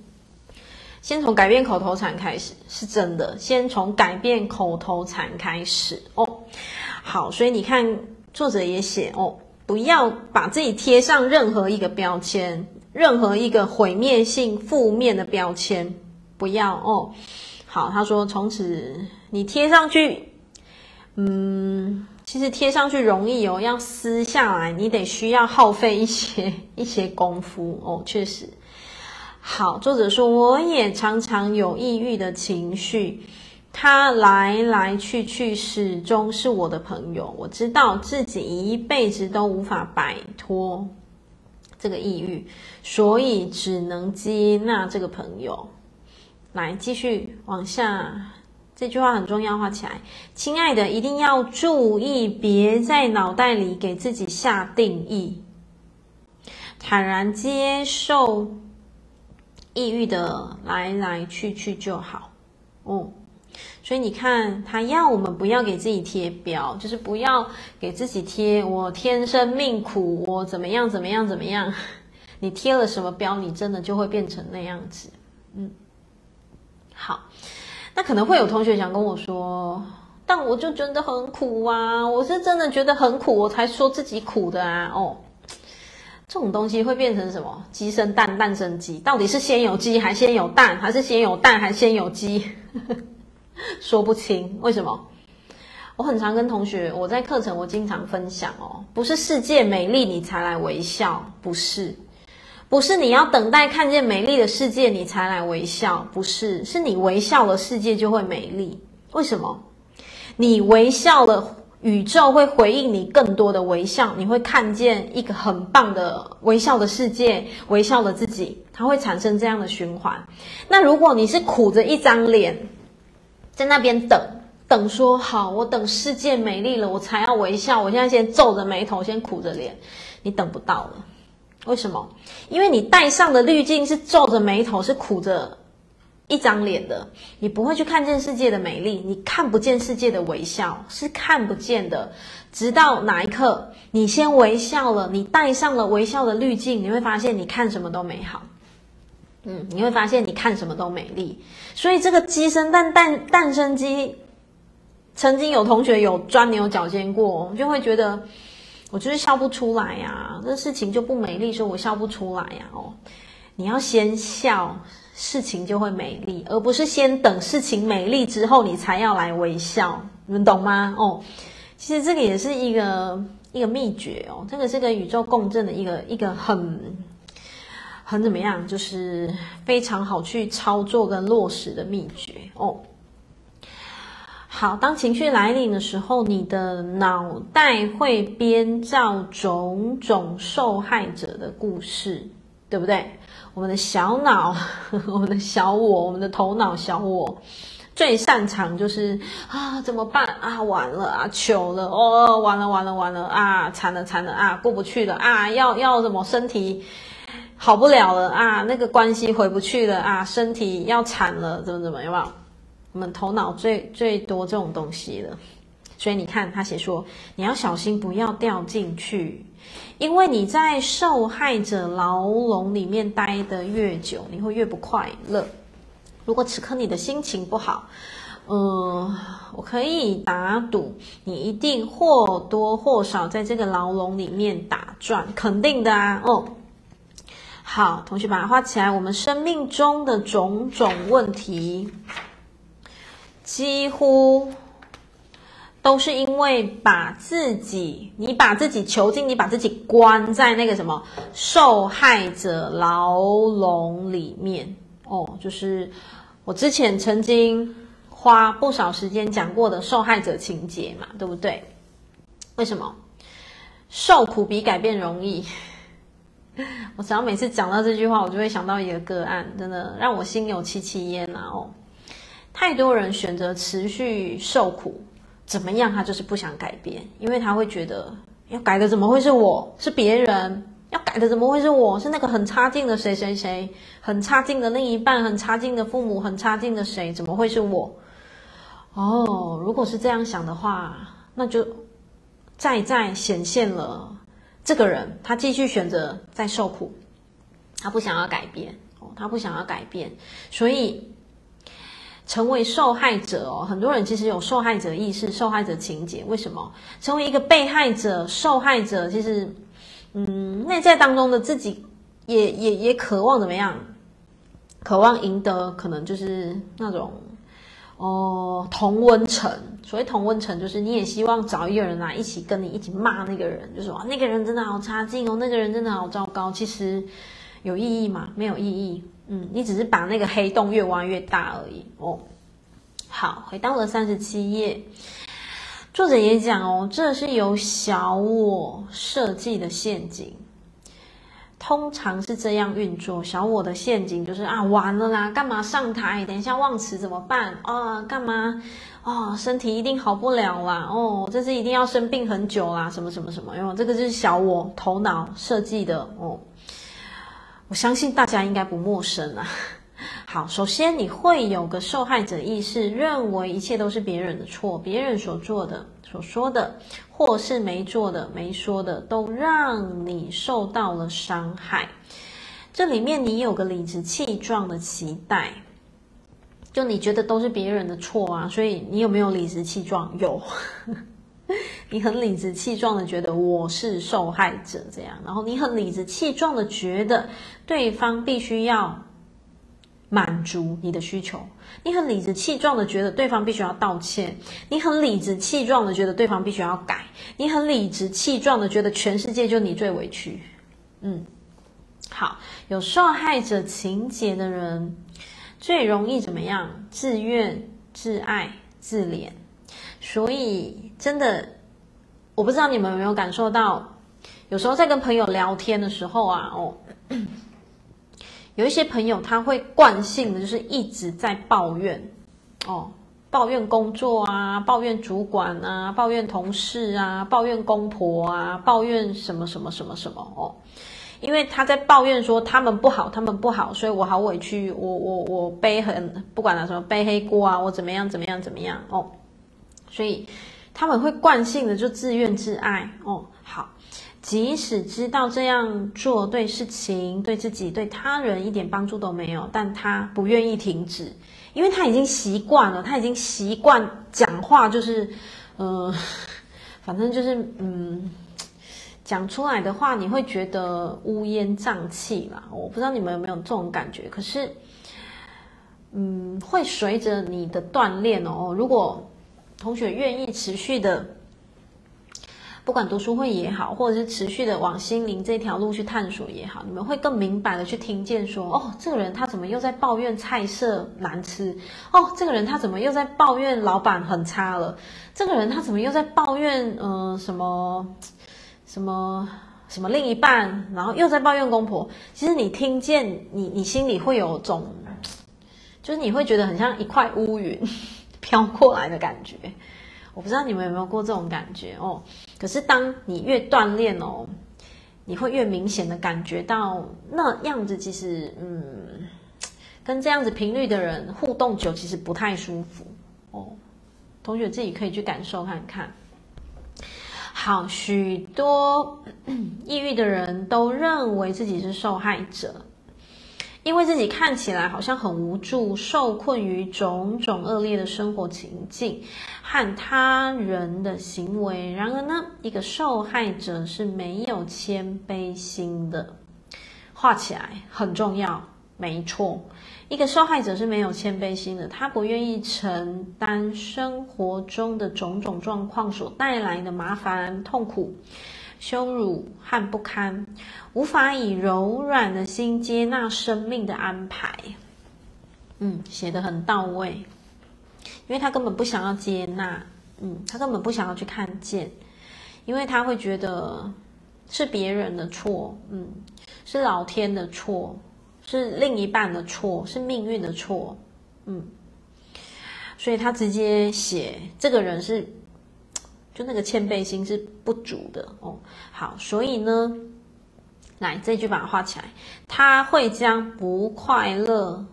S1: 先从改变口头禅开始，是真的。先从改变口头禅开始哦。好，所以你看，作者也写哦，不要把自己贴上任何一个标签。任何一个毁灭性、负面的标签，不要哦。好，他说从此你贴上去，嗯，其实贴上去容易哦，要撕下来，你得需要耗费一些 一些功夫哦。确实，好，作者说我也常常有抑郁的情绪，他来来去去，始终是我的朋友。我知道自己一辈子都无法摆脱。这个抑郁，所以只能接纳这个朋友。来，继续往下，这句话很重要，画起来。亲爱的，一定要注意，别在脑袋里给自己下定义，坦然接受抑郁的来来去去就好。哦。所以你看，他要我们不要给自己贴标，就是不要给自己贴“我天生命苦，我怎么样怎么样怎么样”。你贴了什么标，你真的就会变成那样子。嗯，好，那可能会有同学想跟我说，但我就觉得很苦啊，我是真的觉得很苦，我才说自己苦的啊。哦，这种东西会变成什么？鸡生蛋，蛋生鸡，到底是先有鸡还先有蛋，还是先有蛋还先有鸡？说不清，为什么？我很常跟同学，我在课程我经常分享哦，不是世界美丽你才来微笑，不是，不是你要等待看见美丽的世界你才来微笑，不是，是你微笑了世界就会美丽。为什么？你微笑了，宇宙会回应你更多的微笑，你会看见一个很棒的微笑的世界，微笑的自己，它会产生这样的循环。那如果你是苦着一张脸，在那边等等，说好，我等世界美丽了，我才要微笑。我现在先皱着眉头，先苦着脸，你等不到了。为什么？因为你戴上的滤镜是皱着眉头，是苦着一张脸的，你不会去看见世界的美丽，你看不见世界的微笑，是看不见的。直到哪一刻，你先微笑了，你戴上了微笑的滤镜，你会发现，你看什么都美好。嗯，你会发现你看什么都美丽，所以这个鸡生蛋，蛋蛋生鸡。曾经有同学有钻牛角尖过，就会觉得我就是笑不出来呀，这事情就不美丽，说我笑不出来呀。哦，你要先笑，事情就会美丽，而不是先等事情美丽之后你才要来微笑，你们懂吗？哦，其实这个也是一个一个秘诀哦，这个是跟宇宙共振的一个一个很。很怎么样？就是非常好去操作跟落实的秘诀哦。好，当情绪来临的时候，你的脑袋会编造种种受害者的故事，对不对？我们的小脑，我们的小我，我们的头脑小我，最擅长就是啊，怎么办啊？完了啊，糗了哦，完了完了完了啊，惨了惨了啊，过不去了啊，要要什么身体？好不了了啊，那个关系回不去了啊，身体要惨了，怎么怎么，有没有？我们头脑最最多这种东西了，所以你看他写说，你要小心不要掉进去，因为你在受害者牢笼里面待得越久，你会越不快乐。如果此刻你的心情不好，嗯、我可以打赌，你一定或多或少在这个牢笼里面打转，肯定的啊，哦。好，同学把它画起来。我们生命中的种种问题，几乎都是因为把自己，你把自己囚禁，你把自己关在那个什么受害者牢笼里面。哦，就是我之前曾经花不少时间讲过的受害者情节嘛，对不对？为什么？受苦比改变容易。我只要每次讲到这句话，我就会想到一个个案，真的让我心有戚戚焉啊！哦，太多人选择持续受苦，怎么样？他就是不想改变，因为他会觉得要改的怎么会是我？是别人？要改的怎么会是我？是那个很差劲的谁谁谁，很差劲的另一半，很差劲的父母，很差劲的谁？怎么会是我？哦，如果是这样想的话，那就再再显现了这个人，他继续选择在受苦，他不想要改变哦，他不想要改变，所以成为受害者哦，很多人其实有受害者意识、受害者情节。为什么？成为一个被害者、受害者，其实。嗯，内在当中的自己也也也渴望怎么样？渴望赢得可能就是那种哦同温层。所谓同温层，就是你也希望找一个人来一起跟你一起骂那个人，就说那个人真的好差劲哦，那个人真的好糟糕。其实有意义吗？没有意义。嗯，你只是把那个黑洞越挖越大而已哦。好，回到了三十七页。作者也讲哦，这是由小我设计的陷阱，通常是这样运作。小我的陷阱就是啊，完了啦，干嘛上台？等一下忘词怎么办？啊，干嘛？哦，身体一定好不了啦。哦，这次一定要生病很久啦，什么什么什么？因为这个就是小我头脑设计的哦。我相信大家应该不陌生啊。好，首先你会有个受害者意识，认为一切都是别人的错，别人所做的、所说的，或是没做的、没说的，都让你受到了伤害。这里面你有个理直气壮的期待，就你觉得都是别人的错啊，所以你有没有理直气壮？有，你很理直气壮的觉得我是受害者这样，然后你很理直气壮的觉得对方必须要。满足你的需求，你很理直气壮的觉得对方必须要道歉，你很理直气壮的觉得对方必须要改，你很理直气壮的觉得全世界就你最委屈。嗯，好，有受害者情节的人最容易怎么样？自怨、自艾、自怜。所以真的，我不知道你们有没有感受到，有时候在跟朋友聊天的时候啊，哦。有一些朋友他会惯性的就是一直在抱怨，哦，抱怨工作啊，抱怨主管啊，抱怨同事啊，抱怨公婆啊，抱怨什么什么什么什么哦，因为他在抱怨说他们不好，他们不好，所以我好委屈，我我我背很不管他什么背黑锅啊，我怎么样怎么样怎么样哦，所以他们会惯性的就自怨自艾哦，即使知道这样做对事情、对自己、对他人一点帮助都没有，但他不愿意停止，因为他已经习惯了，他已经习惯讲话就是，呃，反正就是，嗯，讲出来的话你会觉得乌烟瘴气啦。我不知道你们有没有这种感觉，可是，嗯，会随着你的锻炼哦，如果同学愿意持续的。不管读书会也好，或者是持续的往心灵这条路去探索也好，你们会更明白的去听见说，哦，这个人他怎么又在抱怨菜色难吃？哦，这个人他怎么又在抱怨老板很差了？这个人他怎么又在抱怨，嗯、呃，什么什么什么另一半，然后又在抱怨公婆？其实你听见，你你心里会有种，就是你会觉得很像一块乌云飘过来的感觉。我不知道你们有没有过这种感觉哦？可是当你越锻炼哦，你会越明显的感觉到那样子，其实嗯，跟这样子频率的人互动久，其实不太舒服哦。同学自己可以去感受看看。好，许多 抑郁的人都认为自己是受害者。因为自己看起来好像很无助，受困于种种恶劣的生活情境和他人的行为。然而呢，一个受害者是没有谦卑心的。画起来很重要，没错。一个受害者是没有谦卑心的，他不愿意承担生活中的种种状况所带来的麻烦、痛苦。羞辱和不堪，无法以柔软的心接纳生命的安排。嗯，写得很到位，因为他根本不想要接纳，嗯，他根本不想要去看见，因为他会觉得是别人的错，嗯，是老天的错，是另一半的错，是命运的错，嗯，所以他直接写这个人是。就那个谦卑心是不足的哦。好，所以呢，来，这句把它画起来。他会将不快乐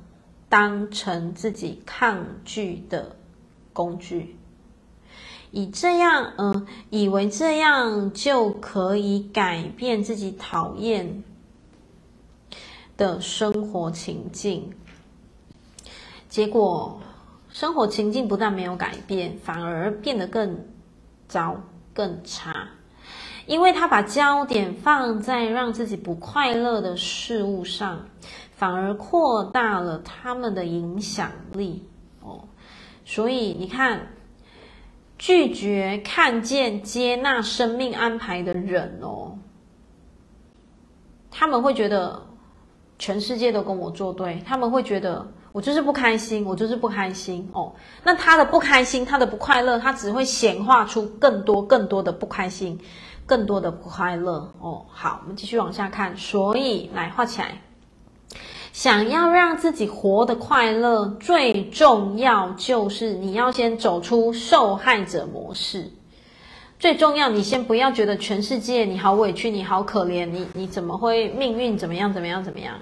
S1: 当成自己抗拒的工具，以这样，嗯、以为这样就可以改变自己讨厌的生活情境。结果，生活情境不但没有改变，反而变得更糟、更差。因为他把焦点放在让自己不快乐的事物上，反而扩大了他们的影响力哦。所以你看，拒绝看见、接纳生命安排的人哦，他们会觉得全世界都跟我作对，他们会觉得我就是不开心，我就是不开心哦。那他的不开心，他的不快乐，他只会显化出更多、更多的不开心。更多的不快乐哦。好，我们继续往下看。所以来画起来，想要让自己活得快乐，最重要就是你要先走出受害者模式。最重要，你先不要觉得全世界你好委屈，你好可怜，你你怎么会命运怎么样怎么样怎么样？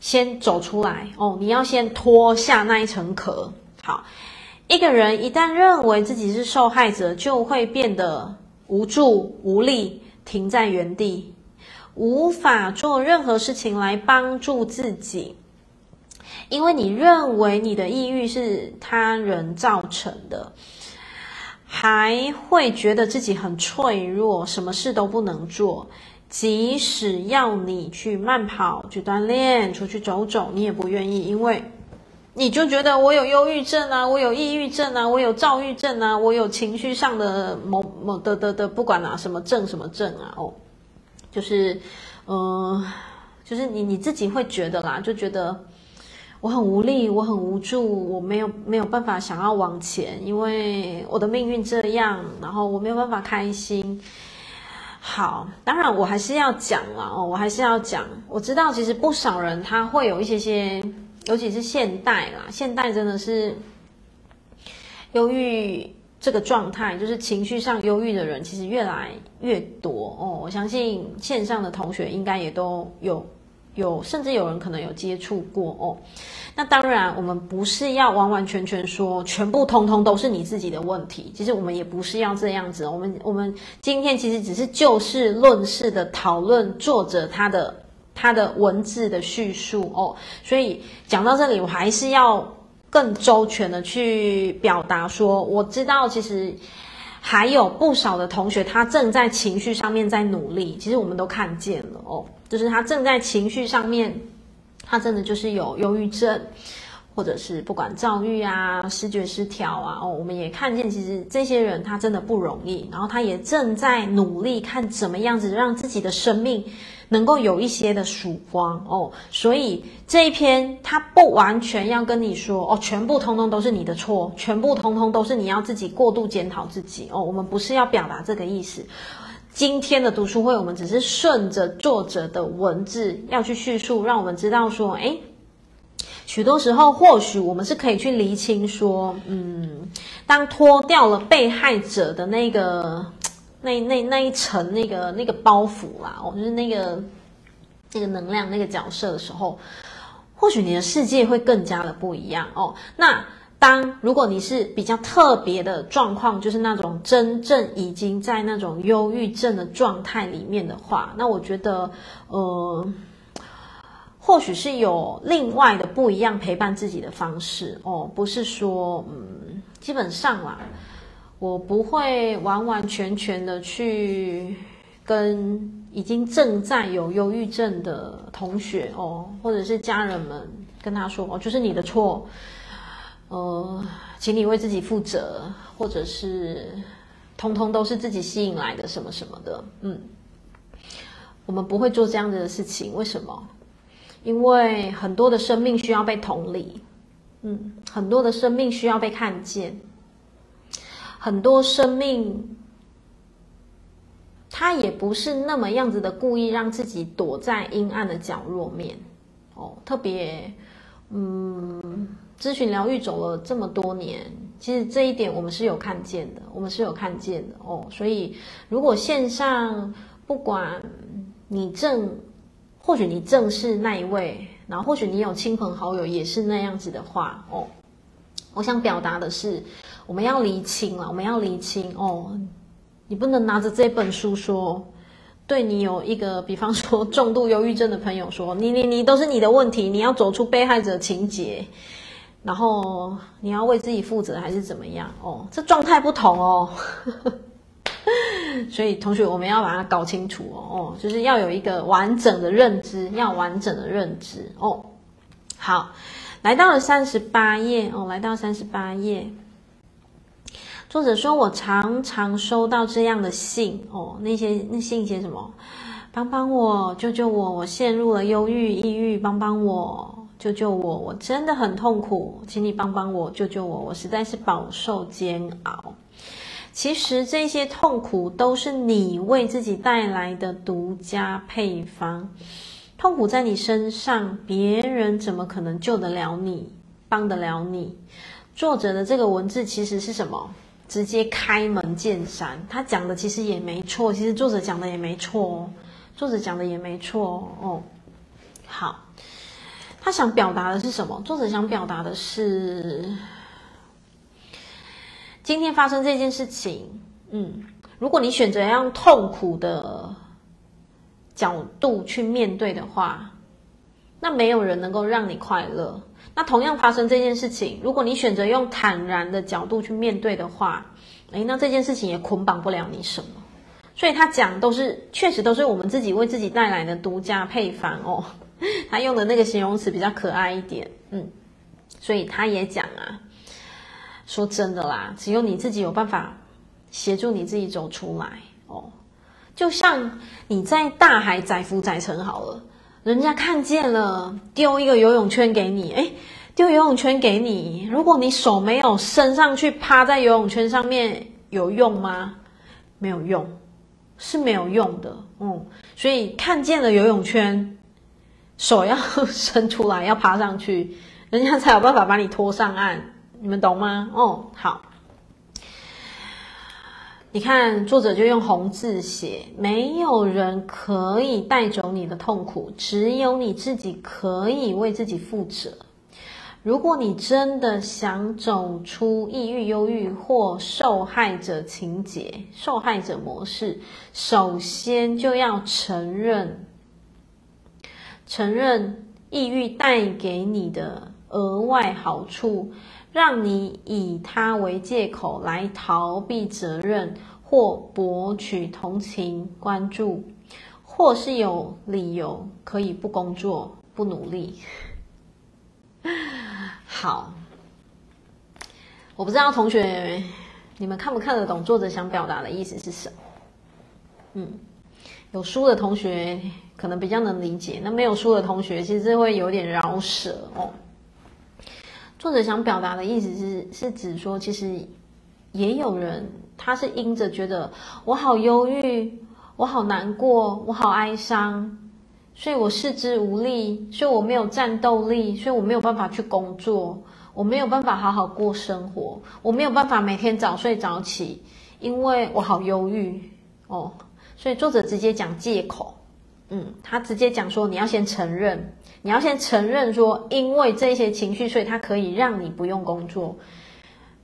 S1: 先走出来哦，你要先脱下那一层壳。好，一个人一旦认为自己是受害者，就会变得。无助无力，停在原地，无法做任何事情来帮助自己，因为你认为你的抑郁是他人造成的，还会觉得自己很脆弱，什么事都不能做，即使要你去慢跑、去锻炼、出去走走，你也不愿意，因为。你就觉得我有忧郁症啊，我有抑郁症啊，我有躁郁症啊，我有情绪上的某某的的的，不管啊什么症什么症啊，哦，就是，嗯、呃，就是你你自己会觉得啦，就觉得我很无力，我很无助，我没有没有办法想要往前，因为我的命运这样，然后我没有办法开心。好，当然我还是要讲啦，哦，我还是要讲，我知道其实不少人他会有一些些。尤其是现代啦，现代真的是忧郁这个状态，就是情绪上忧郁的人其实越来越多哦。我相信线上的同学应该也都有有，甚至有人可能有接触过哦。那当然，我们不是要完完全全说全部通通都是你自己的问题，其实我们也不是要这样子。我们我们今天其实只是就事论事的讨论作者他的。他的文字的叙述哦，所以讲到这里，我还是要更周全的去表达说，我知道其实还有不少的同学，他正在情绪上面在努力，其实我们都看见了哦，就是他正在情绪上面，他真的就是有忧郁症，或者是不管躁郁啊、思觉失调啊，哦，我们也看见其实这些人他真的不容易，然后他也正在努力看怎么样子让自己的生命。能够有一些的曙光哦，所以这一篇他不完全要跟你说哦，全部通通都是你的错，全部通通都是你要自己过度检讨自己哦。我们不是要表达这个意思。今天的读书会，我们只是顺着作者的文字要去叙述，让我们知道说，诶，许多时候或许我们是可以去厘清说，嗯，当脱掉了被害者的那个。那那那一层那个那个包袱啦，哦，就是那个那个能量那个角色的时候，或许你的世界会更加的不一样哦。那当如果你是比较特别的状况，就是那种真正已经在那种忧郁症的状态里面的话，那我觉得呃，或许是有另外的不一样陪伴自己的方式哦，不是说嗯，基本上啦。我不会完完全全的去跟已经正在有忧郁症的同学哦，或者是家人们跟他说哦，就是你的错，呃，请你为自己负责，或者是通通都是自己吸引来的什么什么的，嗯，我们不会做这样子的事情。为什么？因为很多的生命需要被同理，嗯，很多的生命需要被看见。很多生命，他也不是那么样子的故意让自己躲在阴暗的角落面哦。特别，嗯，咨询疗愈走了这么多年，其实这一点我们是有看见的，我们是有看见的哦。所以，如果线上不管你正或许你正是那一位，然后或许你有亲朋好友也是那样子的话哦。我想表达的是，我们要厘清了，我们要厘清哦。你不能拿着这本书说，对你有一个，比方说重度忧郁症的朋友说，你你你都是你的问题，你要走出被害者情节，然后你要为自己负责还是怎么样？哦，这状态不同哦。所以同学，我们要把它搞清楚哦，哦，就是要有一个完整的认知，要完整的认知哦。好，来到了三十八页哦，来到三十八页。作者说：“我常常收到这样的信哦，那些那信写什么？帮帮我，救救我！我陷入了忧郁、抑郁，帮帮我，救救我！我真的很痛苦，请你帮帮我，救救我！我实在是饱受煎熬。其实这些痛苦都是你为自己带来的独家配方，痛苦在你身上，别人怎么可能救得了你，帮得了你？作者的这个文字其实是什么？”直接开门见山，他讲的其实也没错，其实作者讲的也没错，作者讲的也没错哦。好，他想表达的是什么？作者想表达的是，今天发生这件事情，嗯，如果你选择要用痛苦的角度去面对的话，那没有人能够让你快乐。那同样发生这件事情，如果你选择用坦然的角度去面对的话，诶，那这件事情也捆绑不了你什么。所以他讲都是确实都是我们自己为自己带来的独家配方哦。他用的那个形容词比较可爱一点，嗯，所以他也讲啊，说真的啦，只有你自己有办法协助你自己走出来哦。就像你在大海载浮载沉好了。人家看见了，丢一个游泳圈给你，诶，丢游泳圈给你。如果你手没有伸上去，趴在游泳圈上面，有用吗？没有用，是没有用的。嗯，所以看见了游泳圈，手要伸出来，要爬上去，人家才有办法把你拖上岸。你们懂吗？哦，好。你看，作者就用红字写：没有人可以带走你的痛苦，只有你自己可以为自己负责。如果你真的想走出抑郁、忧郁或受害者情节、受害者模式，首先就要承认，承认抑郁带给你的额外好处。让你以它为借口来逃避责任，或博取同情、关注，或是有理由可以不工作、不努力。好，我不知道同学你们看不看得懂作者想表达的意思是什么？嗯，有书的同学可能比较能理解，那没有书的同学其实会有点饶舌哦。作者想表达的意思是，是指说，其实也有人，他是因着觉得我好忧郁，我好难过，我好哀伤，所以我四肢无力，所以我没有战斗力，所以我没有办法去工作，我没有办法好好过生活，我没有办法每天早睡早起，因为我好忧郁哦。所以作者直接讲借口，嗯，他直接讲说，你要先承认。你要先承认说，因为这些情绪，所以它可以让你不用工作。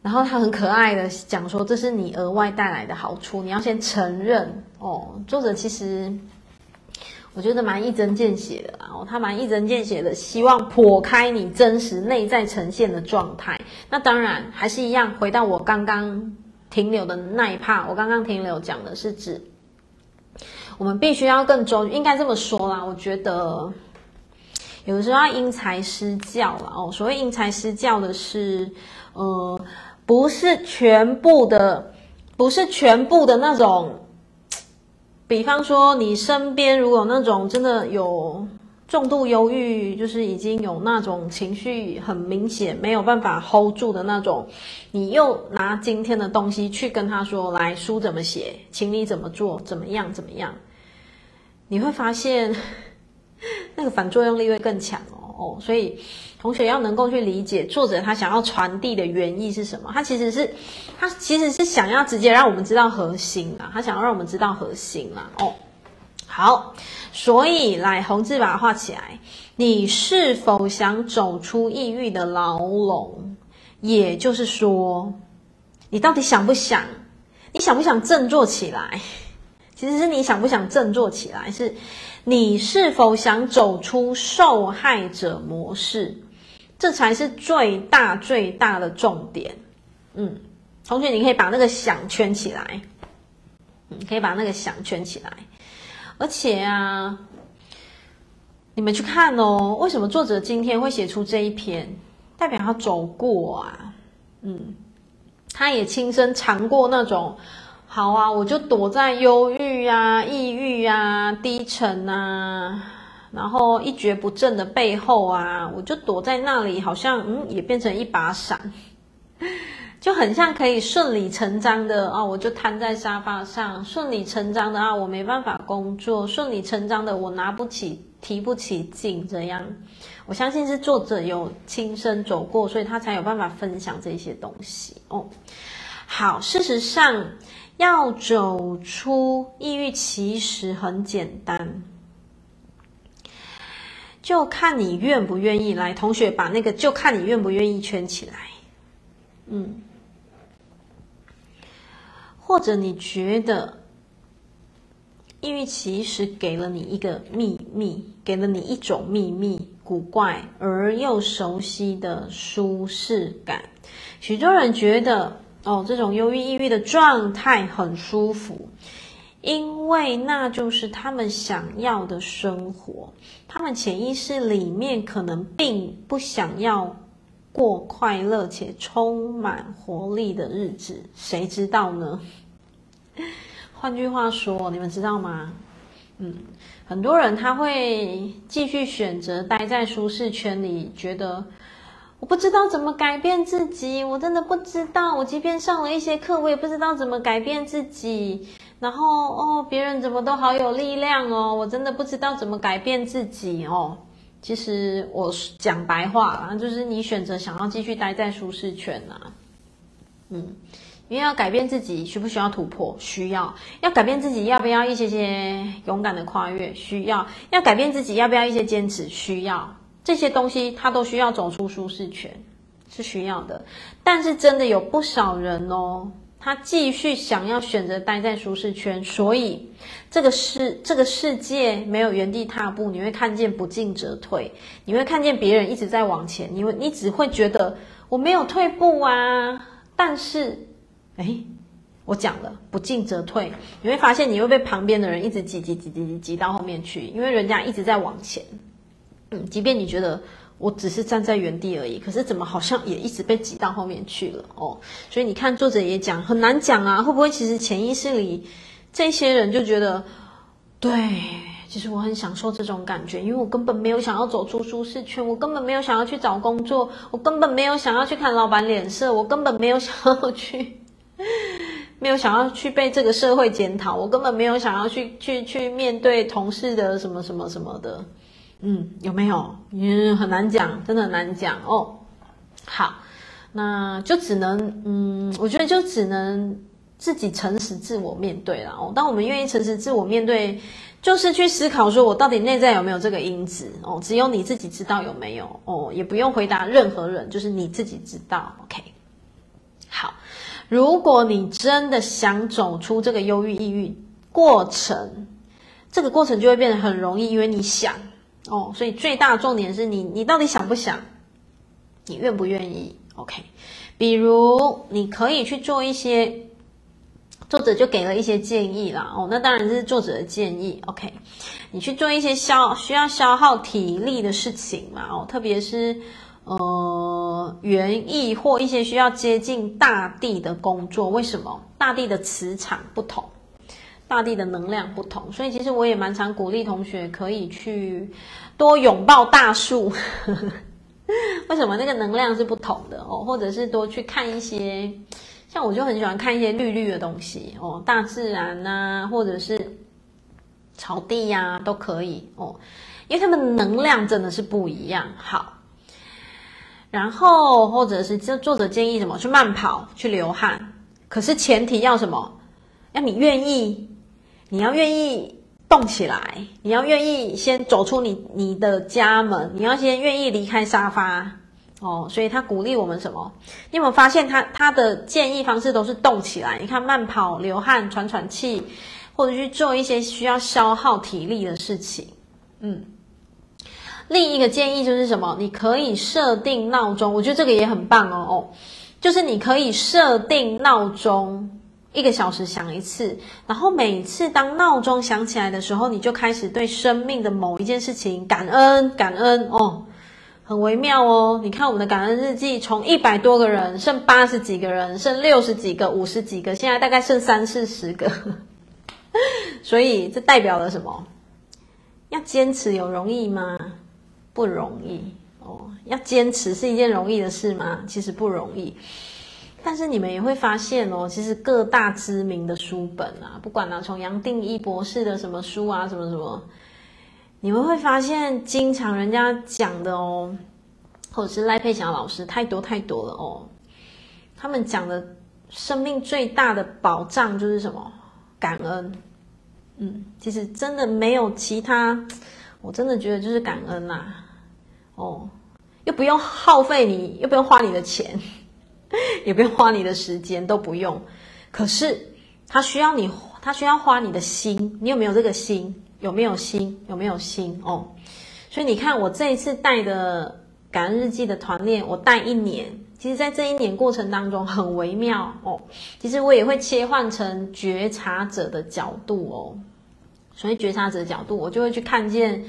S1: 然后他很可爱的讲说，这是你额外带来的好处。你要先承认哦。作者其实我觉得蛮一针见血的哦，他蛮一针见血的，希望剖开你真实内在呈现的状态。那当然还是一样，回到我刚刚停留的那一趴我刚刚停留讲的是指我们必须要更周，应该这么说啦。我觉得。有的时候要因材施教了哦。所谓因材施教的是，呃，不是全部的，不是全部的那种。比方说，你身边如果那种真的有重度忧郁，就是已经有那种情绪很明显没有办法 hold 住的那种，你又拿今天的东西去跟他说，来，书怎么写，请你怎么做，怎么样，怎么样，你会发现。那个反作用力会更强哦哦，所以同学要能够去理解作者他想要传递的原意是什么。他其实是他其实是想要直接让我们知道核心啊，他想要让我们知道核心啊哦。好，所以来红字把它画起来。你是否想走出抑郁的牢笼？也就是说，你到底想不想？你想不想振作起来？其实是你想不想振作起来？是你是否想走出受害者模式？这才是最大最大的重点。嗯，同学，你可以把那个想圈起来。嗯，可以把那个想圈起来。而且啊，你们去看哦，为什么作者今天会写出这一篇？代表他走过啊，嗯，他也亲身尝过那种，好啊，我就躲在忧郁啊、抑郁啊、低沉啊，然后一蹶不振的背后啊，我就躲在那里，好像嗯，也变成一把伞。就很像可以顺理成章的啊，我就瘫在沙发上，顺理成章的啊，我没办法工作，顺理成章的我拿不起、提不起劲，这样，我相信是作者有亲身走过，所以他才有办法分享这些东西哦。好，事实上要走出抑郁其实很简单，就看你愿不愿意。来，同学把那个就看你愿不愿意圈起来，嗯。或者你觉得，抑郁其实给了你一个秘密，给了你一种秘密，古怪而又熟悉的舒适感。许多人觉得，哦，这种忧郁、抑郁的状态很舒服，因为那就是他们想要的生活。他们潜意识里面可能并不想要过快乐且充满活力的日子，谁知道呢？换句话说，你们知道吗？嗯，很多人他会继续选择待在舒适圈里，觉得我不知道怎么改变自己，我真的不知道。我即便上了一些课，我也不知道怎么改变自己。然后哦，别人怎么都好有力量哦，我真的不知道怎么改变自己哦。其实我讲白话啦，就是你选择想要继续待在舒适圈啊，嗯。因为要改变自己，需不需要突破？需要。要改变自己，要不要一些些勇敢的跨越？需要。要改变自己，要不要一些坚持？需要。这些东西，他都需要走出舒适圈，是需要的。但是，真的有不少人哦，他继续想要选择待在舒适圈，所以这个世这个世界没有原地踏步，你会看见不进则退，你会看见别人一直在往前，你会你只会觉得我没有退步啊，但是。哎，我讲了，不进则退，你会发现你会被旁边的人一直挤挤挤挤挤挤到后面去，因为人家一直在往前。嗯，即便你觉得我只是站在原地而已，可是怎么好像也一直被挤到后面去了哦？所以你看，作者也讲很难讲啊，会不会其实潜意识里这些人就觉得，对，其实我很享受这种感觉，因为我根本没有想要走出舒适圈，我根本没有想要去找工作，我根本没有想要去看老板脸色，我根本没有 想要去。没有想要去被这个社会检讨，我根本没有想要去去去面对同事的什么什么什么的，嗯，有没有？嗯，很难讲，真的很难讲哦。好，那就只能，嗯，我觉得就只能自己诚实自我面对了哦。当我们愿意诚实自我面对，就是去思考说我到底内在有没有这个因子哦，只有你自己知道有没有哦，也不用回答任何人，就是你自己知道。OK，好。如果你真的想走出这个忧郁、抑郁过程，这个过程就会变得很容易，因为你想哦，所以最大重点是你，你到底想不想？你愿不愿意？OK，比如你可以去做一些，作者就给了一些建议啦。哦，那当然是作者的建议。OK，你去做一些消需要消耗体力的事情嘛。哦，特别是。呃，园艺或一些需要接近大地的工作，为什么？大地的磁场不同，大地的能量不同，所以其实我也蛮常鼓励同学可以去多拥抱大树。为什么？那个能量是不同的哦，或者是多去看一些，像我就很喜欢看一些绿绿的东西哦，大自然呐、啊，或者是草地呀、啊，都可以哦，因为他们能量真的是不一样。好。然后，或者是这作者建议什么？去慢跑，去流汗。可是前提要什么？要你愿意，你要愿意动起来，你要愿意先走出你你的家门，你要先愿意离开沙发哦。所以他鼓励我们什么？你有没有发现他他的建议方式都是动起来？你看慢跑、流汗、喘喘气，或者去做一些需要消耗体力的事情。嗯，另一个建议就是什么？你可以设定闹钟，我觉得这个也很棒哦哦，就是你可以设定闹钟。一个小时响一次，然后每次当闹钟响起来的时候，你就开始对生命的某一件事情感恩，感恩哦，很微妙哦。你看我们的感恩日记，从一百多个人剩八十几个人，剩六十几个、五十几个，现在大概剩三四十个。所以这代表了什么？要坚持有容易吗？不容易哦。要坚持是一件容易的事吗？其实不容易。但是你们也会发现哦，其实各大知名的书本啊，不管、啊，从杨定一博士的什么书啊，什么什么，你们会发现，经常人家讲的哦，或者是赖佩霞老师，太多太多了哦。他们讲的生命最大的保障就是什么？感恩。嗯，其实真的没有其他，我真的觉得就是感恩呐、啊。哦，又不用耗费你，又不用花你的钱。也不用花你的时间，都不用。可是他需要你，他需要花你的心。你有没有这个心？有没有心？有没有心？哦，所以你看，我这一次带的感恩日记的团练，我带一年。其实，在这一年过程当中，很微妙哦。其实我也会切换成觉察者的角度哦。所以觉察者的角度，我就会去看见，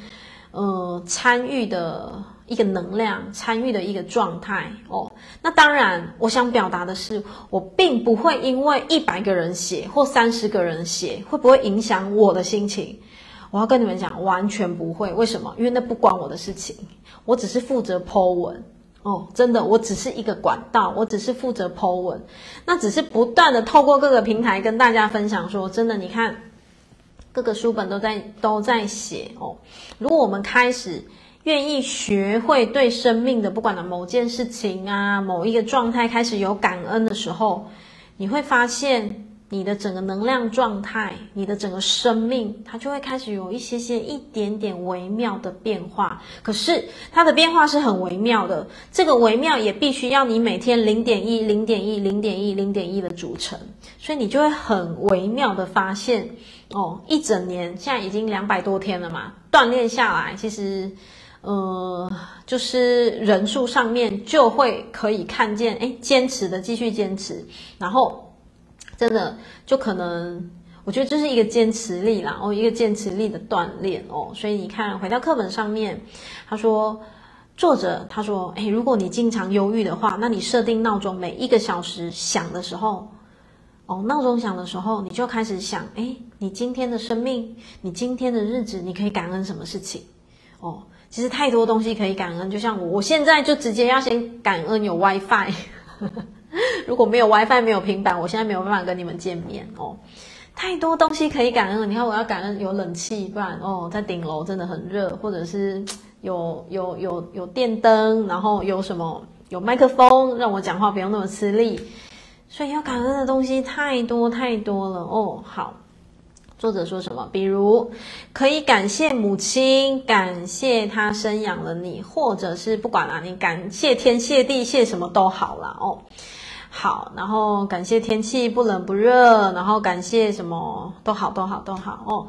S1: 呃，参与的。一个能量参与的一个状态哦，那当然，我想表达的是，我并不会因为一百个人写或三十个人写，会不会影响我的心情？我要跟你们讲，完全不会。为什么？因为那不关我的事情，我只是负责 po 文哦，真的，我只是一个管道，我只是负责 po 文，那只是不断的透过各个平台跟大家分享说，真的，你看各个书本都在都在写哦。如果我们开始。愿意学会对生命的不管的某件事情啊，某一个状态开始有感恩的时候，你会发现你的整个能量状态，你的整个生命，它就会开始有一些些一点点微妙的变化。可是它的变化是很微妙的，这个微妙也必须要你每天零点一、零点一、零点一、零点一的组成，所以你就会很微妙的发现哦，一整年现在已经两百多天了嘛，锻炼下来，其实。呃，就是人数上面就会可以看见，哎，坚持的继续坚持，然后真的就可能，我觉得这是一个坚持力啦，哦，一个坚持力的锻炼哦。所以你看，回到课本上面，他说，作者他说，哎，如果你经常忧郁的话，那你设定闹钟，每一个小时响的时候，哦，闹钟响的时候，你就开始想，哎，你今天的生命，你今天的日子，你可以感恩什么事情？哦。其实太多东西可以感恩，就像我，我现在就直接要先感恩有 WiFi。如果没有 WiFi，没有平板，我现在没有办法跟你们见面哦。太多东西可以感恩，你看我要感恩有冷气，不然哦，在顶楼真的很热，或者是有有有有电灯，然后有什么有麦克风，让我讲话不用那么吃力。所以要感恩的东西太多太多了哦。好。作者说什么？比如可以感谢母亲，感谢她生养了你，或者是不管啦，你感谢天谢地谢什么都好啦哦。好，然后感谢天气不冷不热，然后感谢什么都好都好都好哦。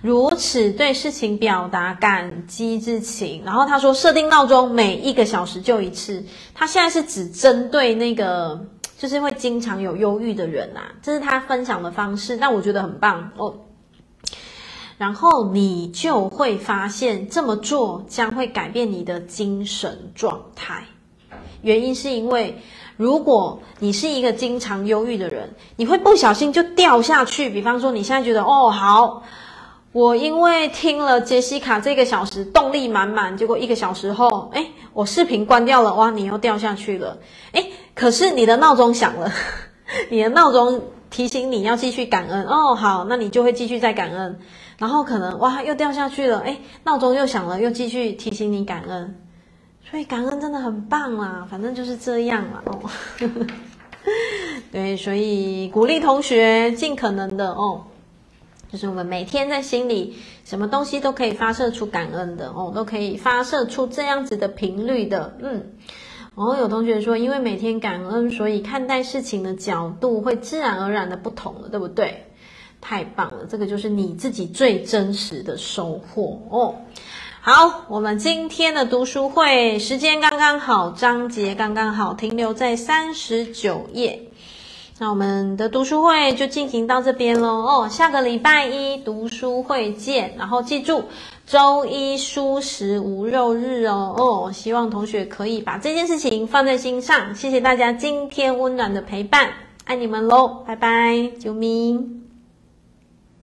S1: 如此对事情表达感激之情。然后他说设定闹钟，每一个小时就一次。他现在是只针对那个就是会经常有忧郁的人啊，这是他分享的方式，但我觉得很棒哦。然后你就会发现，这么做将会改变你的精神状态。原因是因为，如果你是一个经常忧郁的人，你会不小心就掉下去。比方说，你现在觉得哦好，我因为听了杰西卡这个小时动力满满，结果一个小时后，哎，我视频关掉了，哇，你又掉下去了。哎，可是你的闹钟响了，你的闹钟提醒你要继续感恩。哦，好，那你就会继续再感恩。然后可能哇，又掉下去了，哎，闹钟又响了，又继续提醒你感恩，所以感恩真的很棒啦，反正就是这样啦哦。对，所以鼓励同学尽可能的哦，就是我们每天在心里，什么东西都可以发射出感恩的哦，都可以发射出这样子的频率的，嗯。然后有同学说，因为每天感恩，所以看待事情的角度会自然而然的不同了，对不对？太棒了，这个就是你自己最真实的收获哦。好，我们今天的读书会时间刚刚好，章节刚刚好，停留在三十九页。那我们的读书会就进行到这边喽哦，下个礼拜一读书会见，然后记住周一蔬食无肉日哦哦，希望同学可以把这件事情放在心上。谢谢大家今天温暖的陪伴，爱你们喽，拜拜，啾咪。